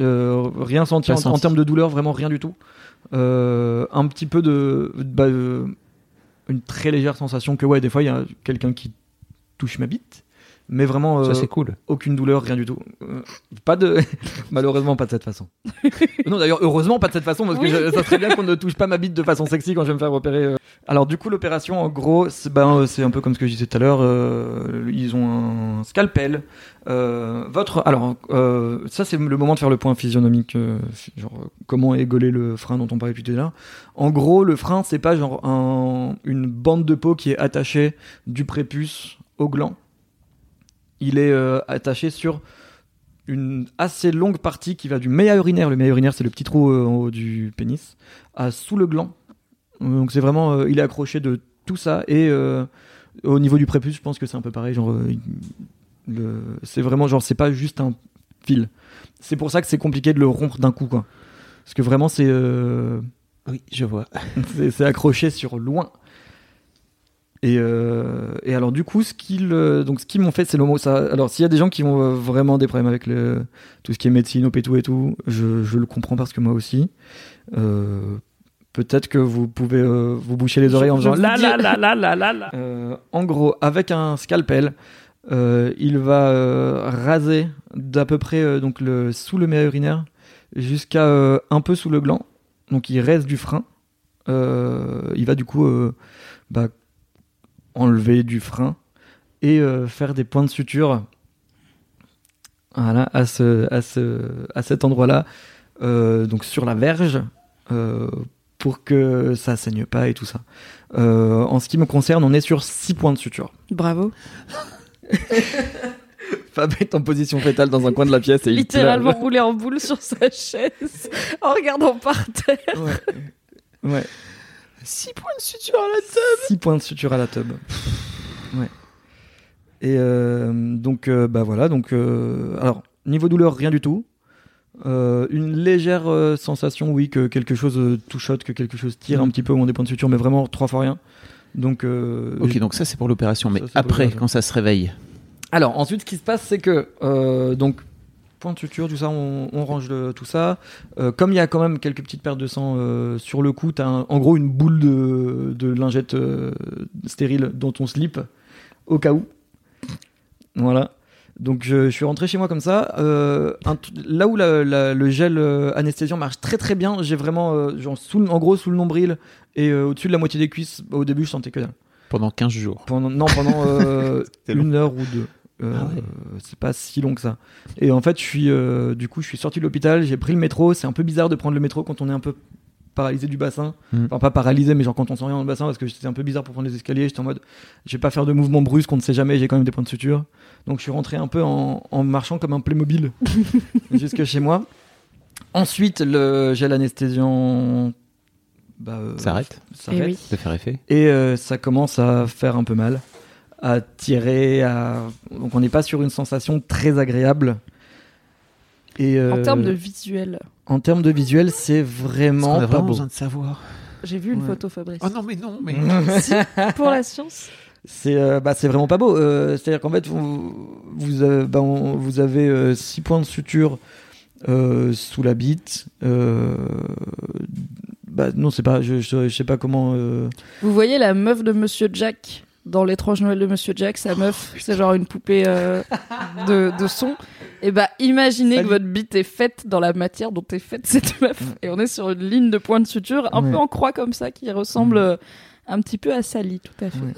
euh, rien senti en, termes de douleur, vraiment rien du tout. Euh, un petit peu de, bah, euh, une très légère sensation que ouais, des fois il y a quelqu'un qui touche ma bite, mais vraiment Ça, euh, c'est cool. aucune douleur, rien du tout. Euh, pas de, malheureusement pas de cette façon. non d'ailleurs heureusement pas de cette façon parce que je- ça serait bien qu'on ne touche pas ma bite de façon sexy quand je vais me faire opérer. euh. Alors du coup l'opération en gros c'est ben, c'est un peu comme ce que je disais tout à l'heure. euh, ils ont un scalpel. Euh, votre alors euh, ça c'est le moment de faire le point physionomique. genre comment égoler le frein dont on parlait tout à l'heure. En gros le frein c'est pas genre un- une bande de peau qui est attachée du prépuce au gland il est euh, attaché sur une assez longue partie qui va du méa urinaire. Le méa urinaire, c'est le petit trou euh, en haut du pénis, à sous le gland. Donc c'est vraiment, euh, il est accroché de tout ça. Et euh, au niveau du prépuce, je pense que c'est un peu pareil. Genre, c'est vraiment genre, c'est pas juste un fil. C'est pour ça que c'est compliqué de le rompre d'un coup, quoi. Parce que vraiment, c'est Oui, je vois. c'est accroché sur loin. Et, euh, et alors du coup, ce qu'ils euh, donc ce qu'ils m'ont fait, c'est le mot ça. Alors s'il y a des gens qui ont euh, vraiment des problèmes avec le, tout ce qui est médecine, opétou et tout, je, je le comprends parce que moi aussi. Euh, Peut-être que vous pouvez euh, vous boucher les oreilles en Je faisant vous la dis- la la la la la la. Euh, en gros, avec un scalpel, il va raser d'à peu près donc le sous le méa urinaire jusqu'à un peu sous le gland. Donc il reste du frein. Il va du coup bah, enlever du frein et euh, faire des points de suture. Voilà, à, ce, à, ce, à cet endroit-là, euh, donc sur la verge, euh, pour que ça saigne pas et tout ça. En ce qui me concerne, on est sur 6 points de suture. Bravo. Fab est en position fétale dans un coin de la pièce et il Littéralement pleure. roulé en boule sur sa chaise en regardant par terre. Ouais. ouais. 6 points de suture à la tête 6 points de suture à la tub. Ouais. Et euh, donc, euh, bah voilà. Donc, euh, alors, niveau douleur, rien du tout. Euh, une légère euh, sensation, oui, que quelque chose euh, touchote, que quelque chose tire un petit peu au moment des points de suture, mais vraiment trois fois rien. Donc, euh, Ok, donc ça c'est pour l'opération, mais après, quand ça se réveille? Alors ensuite, ce qui se passe, c'est que euh, donc point de suture, tout ça, on, on range le- tout ça. Euh, comme il y a quand même quelques petites pertes de sang euh, sur le cou, t'as un- en gros une boule de, de lingette euh, stérile dont on slip au cas où. Voilà. Donc je, je suis rentré chez moi comme ça. Euh, un là où la- la- le gel anesthésiant marche très très bien, j'ai vraiment genre sous le- en gros sous le nombril et au-dessus de la moitié des cuisses. Au début, je sentais que dalle. Pendant 15 jours. Pendant, non, pendant long. une heure ou deux. Euh, Ah ouais. C'est pas si long que ça. Et en fait, je suis, euh, du coup, je suis sorti de l'hôpital, j'ai pris le métro. C'est un peu bizarre de prendre le métro quand on est un peu paralysé du bassin. Mm. Enfin, pas paralysé, mais genre quand on sent rien dans le bassin, parce que c'était un peu bizarre pour prendre les escaliers. J'étais en mode, je vais pas faire de mouvement brusque, on ne sait jamais, j'ai quand même des points de suture. Donc je suis rentré un peu en, en marchant comme un Playmobil jusque chez moi. Ensuite, le gel anesthésiant. Bah, euh, S'arrête Eh oui. de faire effet. et euh, ça commence à faire un peu mal, à tirer, à... donc on n'est pas sur une sensation très agréable. Et euh, En termes de visuel, en termes de visuel, c'est vraiment qu'on a pas vraiment beau. besoin de savoir. j'ai vu une Ouais. photo Fabrice. Oh non, mais non, mais. Si, pour la science. C'est euh, bah, c'est vraiment pas beau. Euh, C'est-à-dire qu'en fait, vous, vous, avez, bah, on- vous avez 6 points de suture euh, sous la bite. Euh, bah, non, c'est pas. Je, je, je sais pas comment. euh, Vous voyez la meuf de Monsieur Jack? Dans l'étrange Noël de Monsieur Jack, sa meuf, c'est genre une poupée euh, de, de son. Et bah imaginez Salut. que votre bite est faite dans la matière dont est faite cette meuf. Et on est sur une ligne de point de suture un Ouais. peu en croix comme ça qui ressemble euh, un petit peu à Sally, tout à fait. Ouais.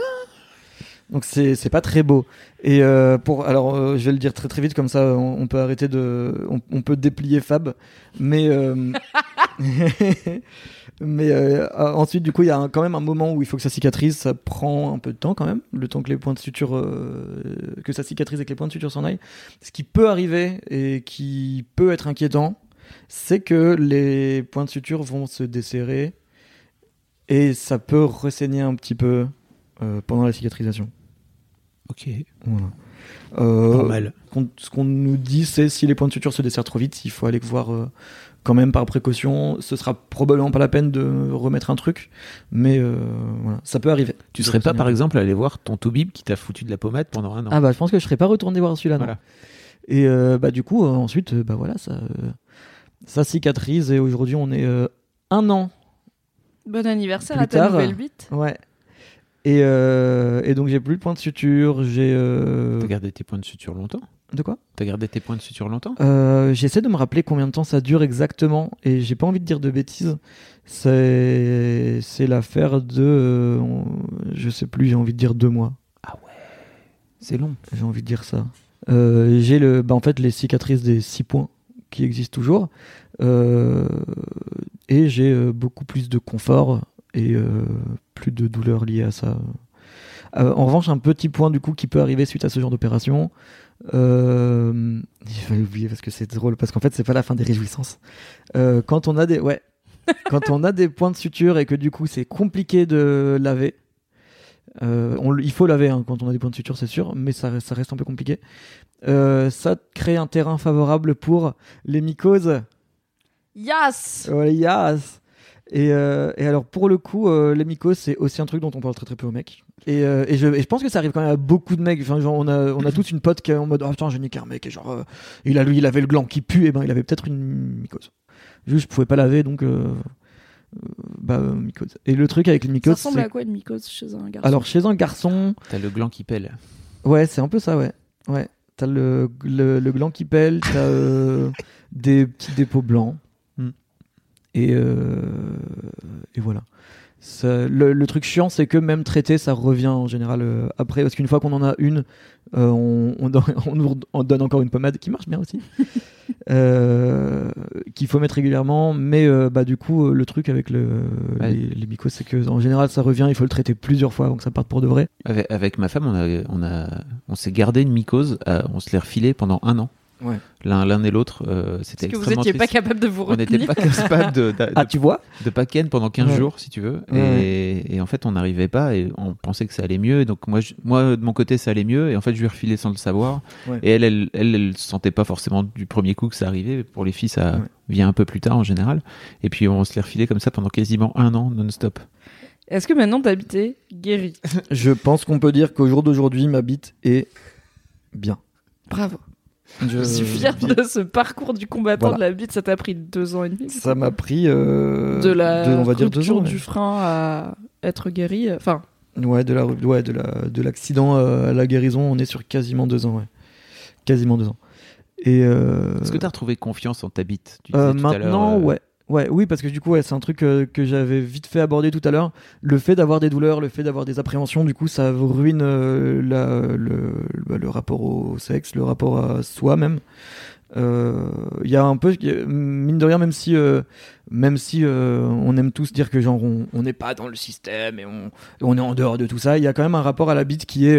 Donc c'est c'est pas très beau. Et euh, pour alors euh, je vais le dire très très vite comme ça on, on peut arrêter de on, on peut déplier Fab. Mais euh, mais euh, ensuite du coup il y a un- quand même un moment où il faut que ça cicatrise. Ça prend un peu de temps quand même, le temps que les points de suture euh, que ça cicatrise et que les points de suture s'en aillent. Ce qui peut arriver et qui peut être inquiétant, c'est que les points de suture vont se desserrer et ça peut ressaigner un petit peu euh, pendant la cicatrisation. Ok. Voilà. Euh, Normal. ce qu'on nous dit, c'est si les points de suture se desserrent trop vite, il faut aller voir euh, quand même par précaution. Ce sera probablement pas la peine de remettre un truc, mais euh, voilà, ça peut arriver. Tu serais pas, par exemple, allé voir ton Toubib qui t'a foutu de la pommade pendant un an? Ah bah je pense que je serais pas retourné voir celui-là. non. Voilà. Et euh, bah du coup euh, ensuite bah voilà ça euh, ça cicatrise et aujourd'hui on est euh, un an Bon anniversaire Plus à ta tard. nouvelle bite. ouais et, euh, et donc j'ai plus de points de suture j'ai euh, T'as gardé tes points de suture longtemps? De quoi? T'as gardé tes points de suture longtemps? Euh, J'essaie de me rappeler combien de temps ça dure exactement et j'ai pas envie de dire de bêtises. C'est c'est l'affaire de euh, je sais plus. J'ai envie de dire deux mois. C'est long. J'ai envie de dire ça. Euh, j'ai le bah en fait les cicatrices des six points qui existent toujours Euh, et j'ai euh, beaucoup plus de confort et euh, plus de douleur liée à ça. Euh, en revanche, un petit point du coup qui peut arriver suite à ce genre d'opération. Euh, il fallait oublier parce que c'est drôle parce qu'en fait c'est pas la fin des réjouissances. Euh, quand on a des ouais, quand on a des points de suture et que du coup c'est compliqué de laver. euh, on il faut laver hein, quand on a des points de suture, c'est sûr, mais ça, reste- ça reste un peu compliqué. Euh, ça crée un terrain favorable pour les mycoses. Yes Ouais, yes. Et, et alors pour le coup, les mycoses, c'est aussi un truc dont on parle très très peu aux mecs. Et, euh, et, je, et je pense que ça arrive quand même à beaucoup de mecs. Enfin, genre, on a, on a tous une pote qui est en mode, oh putain, j'ai niqué un mec, et genre, euh, il a lui, il avait le gland qui pue, et ben, il avait peut-être une mycose. Juste, je pouvais pas laver, donc, euh, bah, euh, mycose. Et le truc avec les Ça mycoses, ressemble c'est- à quoi une mycose chez un garçon? Alors chez un garçon, T'as le gland qui pèle. ouais, c'est un peu ça, ouais. Ouais. T'as le, le, le gland qui pèle, t'as euh, des petits dépôts blancs. Hmm. Et, euh, et voilà. Ça- le, le truc chiant, c'est que même traité, ça revient en général euh, après. Parce qu'une fois qu'on en a une, euh, on, on, donne, on nous on donne encore une pommade qui marche bien aussi. euh, qu'il faut mettre régulièrement. Mais bah, du coup, le truc avec le, Ouais. les, les mycoses, c'est que en général, ça revient. Il faut le traiter plusieurs fois avant que ça parte pour de vrai. Avec, avec ma femme, on, a, on, a, on s'est gardé une mycose, on se l'est refilé pendant un an. Ouais. L'un, l'un et l'autre, euh, c'était Parce que vous extrêmement étiez pas triste. capable de vous On n'était retenir. pas capable de, de, Ah, de, tu vois de pas ken pendant 15 Ouais. jours, si tu veux. Ouais, Et, et en fait, on n'arrivait pas et on pensait que ça allait mieux. Et donc, moi, je- moi, de mon côté, ça allait mieux. Et en fait, je lui ai refilé sans le savoir. Ouais. Et elle, elle, elle, elle sentait pas forcément du premier coup que ça arrivait. Pour les filles, ça Ouais. vient un peu plus tard en général. Et puis, on se l'est refilé comme ça pendant quasiment un an non-stop. Est-ce que maintenant habité guéri? Je pense qu'on peut dire qu'au jour d'aujourd'hui, ma bite est bien. Bravo. Je, suis fier de ce parcours du combattant Voilà. de la bite. Ça t'a pris deux ans et demi. Ça m'a pris euh, de la on va dire deux ans. du ouais. frein à être guéri. Enfin, Ouais, de la, ouais, de la, de l'accident euh, à la guérison, on est sur quasiment deux ans, ouais. Quasiment deux ans. Et euh, Est-ce que tu as retrouvé confiance en ta bite Tu euh, disais tout à l'heure, maintenant, euh, ouais. Ouais, oui, parce que du coup, ouais, c'est un truc euh, que j'avais vite fait aborder tout à l'heure. Le fait d'avoir des douleurs, le fait d'avoir des appréhensions, du coup, ça ruine euh, bah, le rapport au sexe, le rapport à soi même. Euh, Il y a un peu, mine de rien, même si, même si on aime tous dire que genre on n'est pas dans le système et on, est en dehors de tout ça, il y a quand même un rapport à la bite qui est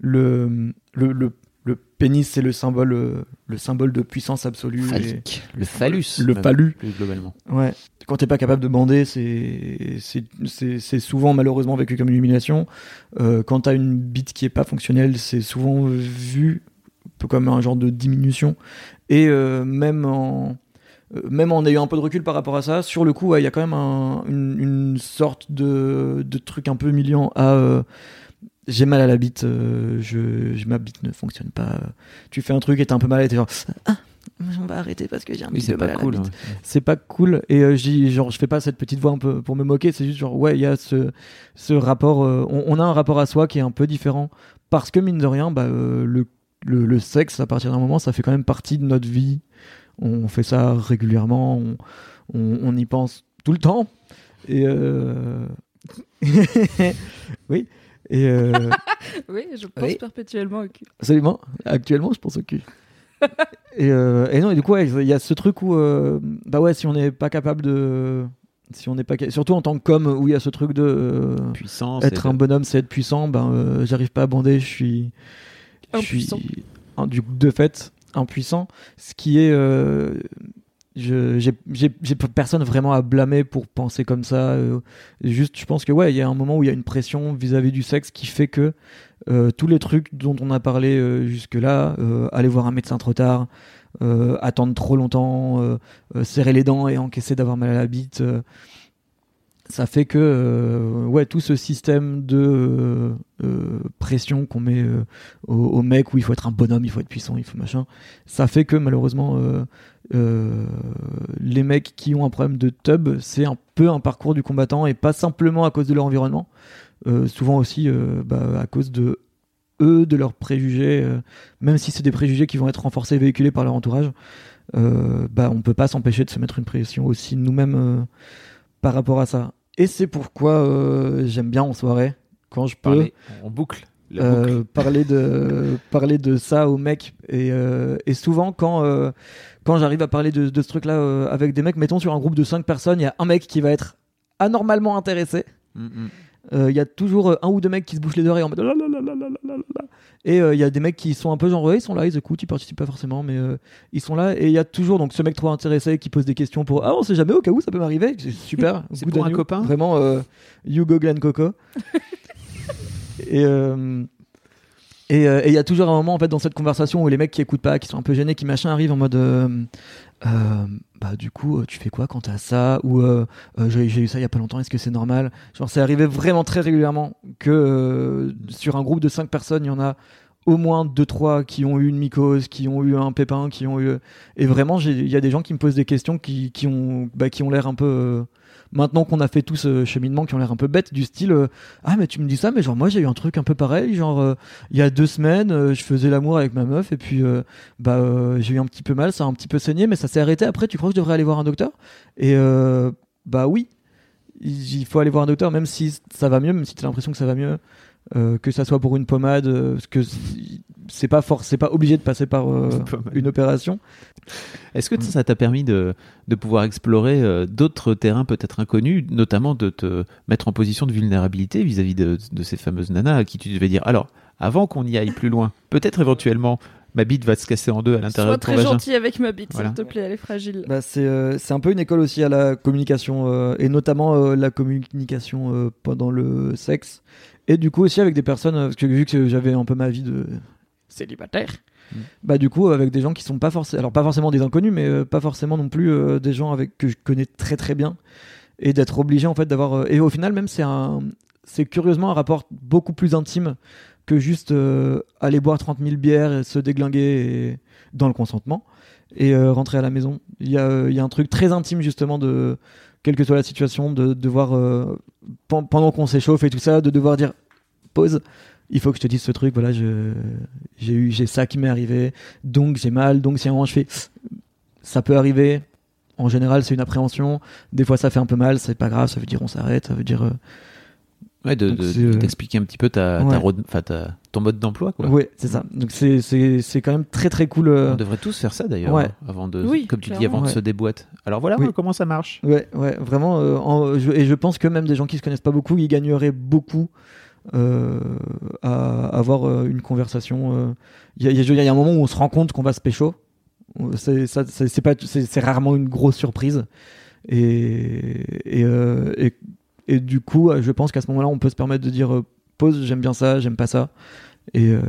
le, le, le pénis, c'est le symbole, euh, le symbole de puissance absolue. et-. Le phallus. Le plus globalement. Ouais. Quand t'es pas capable de bander, c'est souvent malheureusement vécu comme une humiliation. Euh, quand t'as une bite qui est pas fonctionnelle, c'est souvent vu un peu comme un genre de diminution. Et euh, même en euh, même en ayant un peu de recul par rapport à ça, sur le coup, ouais, il y a quand même un- une, une sorte de, de truc un peu humiliant à j'ai mal à la bite, euh, je, je- ma bite ne fonctionne pas. Tu fais un truc et t'as un peu mal et t'es genre ah, on va arrêter parce que j'ai un Oui, peu pas mal à la cool. bite ouais. c'est pas cool et euh, je dis genre je fais pas cette petite voix un peu pour me moquer c'est juste genre ouais il y a ce ce rapport euh, on, on a un rapport à soi qui est un peu différent parce que mine de rien bah, euh, le, le le sexe à partir d'un moment ça fait quand même partie de notre vie on fait ça régulièrement on, on, on y pense tout le temps et oui et euh, oui, je pense Oui. perpétuellement au cul. Absolument. Actuellement, je pense au cul. et, euh, et non, et du coup, ouais, il y a ce truc où, euh, bah ouais, si on n'est pas capable de, si on n'est pas, surtout en tant qu'homme, où il y a ce truc de euh, Puissance. être un bonhomme, c'est être puissant. Ben, euh, j'arrive pas à bander, je suis, je Impuissant. suis, un- du de fait, impuissant. Ce qui est, euh, j'ai, j'ai, personne vraiment à blâmer pour penser comme ça. euh, juste, je pense que ouais, il y a un moment où il y a une pression vis-à-vis du sexe qui fait que euh, tous les trucs dont on a parlé euh, jusque-là, aller voir un médecin trop tard, attendre trop longtemps, serrer les dents et encaisser d'avoir mal à la bite, ça fait que euh, ouais tout ce système de euh, euh, pression qu'on met euh, au, au mec où il faut être un bonhomme, il faut être puissant, il faut machin, ça fait que malheureusement les mecs qui ont un problème de tub, c'est un peu un parcours du combattant et pas simplement à cause de leur environnement, souvent aussi bah, à cause de eux, de leurs préjugés, même si c'est des préjugés qui vont être renforcés et véhiculés par leur entourage, bah, on peut pas s'empêcher de se mettre une pression aussi nous-mêmes par rapport à ça. Et c'est pourquoi euh, j'aime bien en soirée, quand je peux, Parler en boucle. Euh, boucle. parler de parler de ça aux mecs et, euh, et souvent quand quand j'arrive à parler de, de ce truc là avec des mecs mettons sur un groupe de 5 personnes il y a un mec qui va être anormalement intéressé Mm, mm. Il y a toujours un ou deux mecs qui se bouchent les oreilles en mode et euh, il y a des mecs qui sont un peu genre ouais, ils sont là ils écoutent ils participent pas forcément mais euh, ils sont là. Et il y a toujours donc ce mec trop intéressé qui pose des questions pour ah on sait jamais au cas où ça peut m'arriver. Super. C'est pour un you. copain vraiment euh, you go Glen Coco et euh, Et il y a toujours un moment dans cette conversation où les mecs qui écoutent pas, qui sont un peu gênés, qui machin arrivent en mode euh, euh, bah du coup tu fais quoi quand t'as ça ou j'ai eu ça il y a pas longtemps, est-ce que c'est normal Genre c'est arrivé vraiment très régulièrement que sur un groupe de 5 personnes, il y en a au moins deux trois qui ont eu une mycose, qui ont eu un pépin, qui ont eu et vraiment il y a des gens qui me posent des questions qui, bah, ont l'air un peu maintenant qu'on a fait tout ce cheminement qui ont l'air un peu bêtes du style euh, ah mais tu me dis ça mais genre moi j'ai eu un truc un peu pareil genre euh, il y a deux semaines euh, je faisais l'amour avec ma meuf et puis euh, bah euh, j'ai eu un petit peu mal ça a un petit peu saigné mais ça s'est arrêté. Après tu crois que je devrais aller voir un docteur? Et euh, bah oui. Il faut aller voir un docteur même si ça va mieux même si tu l'impression que ça va mieux euh, que ça soit pour une pommade euh, parce que c'est pas c'est pas obligé de passer par euh, Une opération. Est-ce que ça t'a permis de, de pouvoir explorer euh, d'autres terrains peut-être inconnus, notamment de te mettre en position de vulnérabilité vis-à-vis de, de ces fameuses nanas à qui tu devais dire alors, avant qu'on y aille plus loin, peut-être éventuellement ma bite va se casser en deux à l'intérieur Sois de ton très vagin. gentil avec ma bite, Voilà. s'il te plaît, elle est fragile. Bah, c'est euh, c'est un peu une école aussi à la communication euh, et notamment euh, la communication euh, pendant le sexe et du coup aussi avec des personnes parce que vu que j'avais un peu ma vie de Célibataire. bah du coup avec des gens qui sont pas forcément alors pas forcément des inconnus mais euh, pas forcément non plus euh, des gens avec que je connais très très bien et d'être obligé en fait d'avoir euh, et au final même c'est un c'est curieusement un rapport beaucoup plus intime que juste euh, aller boire 30 000 bières et se déglinguer dans le consentement et euh, rentrer à la maison. Il y a euh, il y a un truc très intime justement de quelle que soit la situation de devoir pen- pendant qu'on s'échauffe et tout ça de devoir dire pause il faut que je te dise ce truc voilà j'ai eu j'ai ça qui m'est arrivé donc j'ai mal donc si un moment je fais ça peut arriver. En général c'est une appréhension. Des fois ça fait un peu mal c'est pas grave ça veut dire on s'arrête ça veut dire Ouais, de, euh, d'expliquer un petit peu ta, ta Ouais. road- enfin, ta- ton mode d'emploi. Quoi. ouais c'est ça donc c'est c'est c'est quand même très très cool euh, On devrait tous faire ça d'ailleurs, Ouais. hein, avant de, Oui, comme tu dis, avant de se déboîter. Alors voilà Oui. comment ça marche? Ouais, ouais, vraiment. euh, en- je- et je pense que même des gens qui se connaissent pas beaucoup, ils gagneraient beaucoup euh, à avoir euh, une conversation. euh. Il y, a- y y un moment où on se rend compte qu'on va se pécho. C'est ça, c'est c'est pas, c'est c'est rarement une grosse surprise. Et et, euh, et, et du coup, euh, je pense qu'à ce moment-là, on peut se permettre de dire euh, pause, j'aime bien ça, j'aime pas ça. Et euh,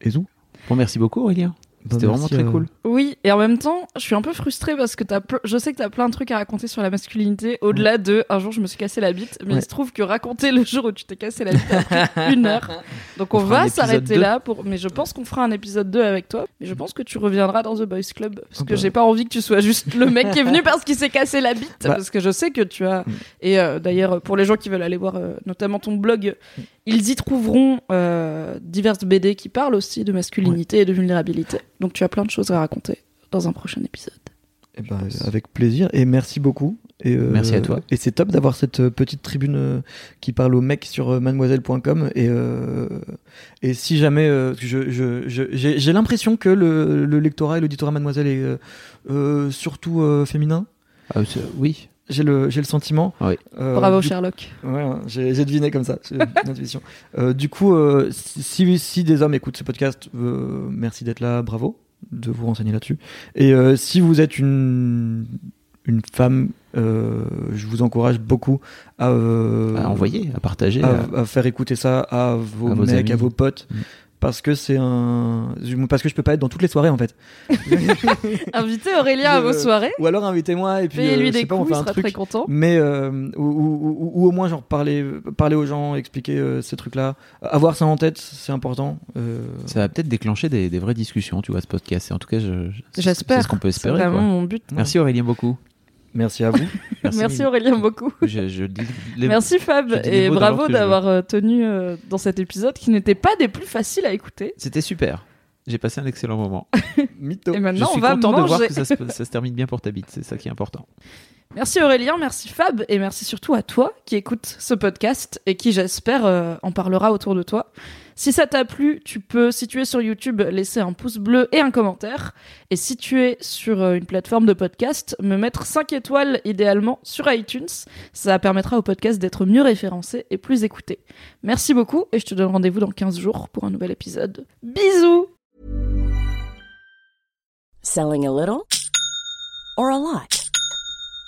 et zou. Bon, merci beaucoup Aurélien. Bah, C'était vraiment très euh, cool. Oui, et en même temps, je suis un peu frustrée parce que as ple- je sais que tu as plein de trucs à raconter sur la masculinité, au-delà de un jour je me suis cassé la bite, mais Ouais. il se trouve que raconter le jour où tu t'es cassé la bite a pris une heure. Donc on, va s'arrêter 2. là, pour... mais je pense qu'on fera un épisode 2 avec toi. Mais je pense que tu reviendras dans The Boys Club parce Ah que bah. j'ai pas envie que tu sois juste le mec qui est venu parce qu'il s'est cassé la bite. Bah. Parce que je sais que tu as. Mm. Et euh, d'ailleurs, pour les gens qui veulent aller voir euh, notamment ton blog, Mm. ils y trouveront euh, diverses BD qui parlent aussi de masculinité et de vulnérabilité. Donc tu as plein de choses à raconter dans un prochain épisode. Eh ben, avec plaisir et merci beaucoup. Et, euh, Merci à toi. Et c'est top d'avoir cette euh, petite tribune euh, qui parle aux mecs sur mademoiselle.com. Et, euh, et si jamais. euh, je, je, je- j'ai, j'ai l'impression que le, le lectorat et l'auditorat mademoiselle est surtout euh, féminin. Ah, oui. J'ai le, j'ai le sentiment. Oui. Euh, Bravo du- Sherlock. Ouais, ouais, j'ai j'ai deviné comme ça. c'est une intuition. Euh, du coup, euh, si, si des hommes écoutent ce podcast, euh, merci d'être là, bravo de vous renseigner là-dessus. Et euh, si vous êtes une, une femme, euh, je vous encourage beaucoup à, euh, à envoyer, à partager. à, à- à faire écouter ça à vos, À vos mecs, amis. à vos potes. Mm. Parce que c'est un. Parce que je peux pas être dans toutes les soirées en fait. Invitez Aurélien à vos soirées. Ou alors invitez-moi et puis. Payez-lui euh, je sais des pas, on fait il un sera truc très content. mais euh, ou, ou- ou- ou au moins genre parler parler aux gens expliquer euh, ces trucs là avoir ça en tête c'est important euh, Ça va peut-être déclencher des, des vraies discussions, tu vois, ce podcast. Et en tout cas, je, je- J'espère. C'est ce qu'on peut C'est espérer. vraiment quoi. mon but. Merci Aurélien beaucoup. Merci à vous Merci, Aurélien beaucoup. Je, je dis les- Merci Fab je dis les et bravo d'avoir euh, tenu euh, dans cet épisode qui n'était pas des plus faciles à écouter. C'était super. J'ai passé un excellent moment. mytho Et maintenant je suis on va content manger. de voir que ça se, ça se termine bien pour ta bite. C'est ça qui est important. Merci Aurélien, merci Fab et merci surtout à toi qui écoute ce podcast et qui j'espère euh, en parlera autour de toi. Si ça t'a plu, tu peux, si tu es sur YouTube, laisser un pouce bleu et un commentaire. Et si tu es sur euh, une plateforme de podcast, me mettre 5 étoiles idéalement sur iTunes. Ça permettra au podcast d'être mieux référencé et plus écouté. Merci beaucoup et je te donne rendez-vous dans 15 jours pour un nouvel épisode. Bisous Selling a little or a lot?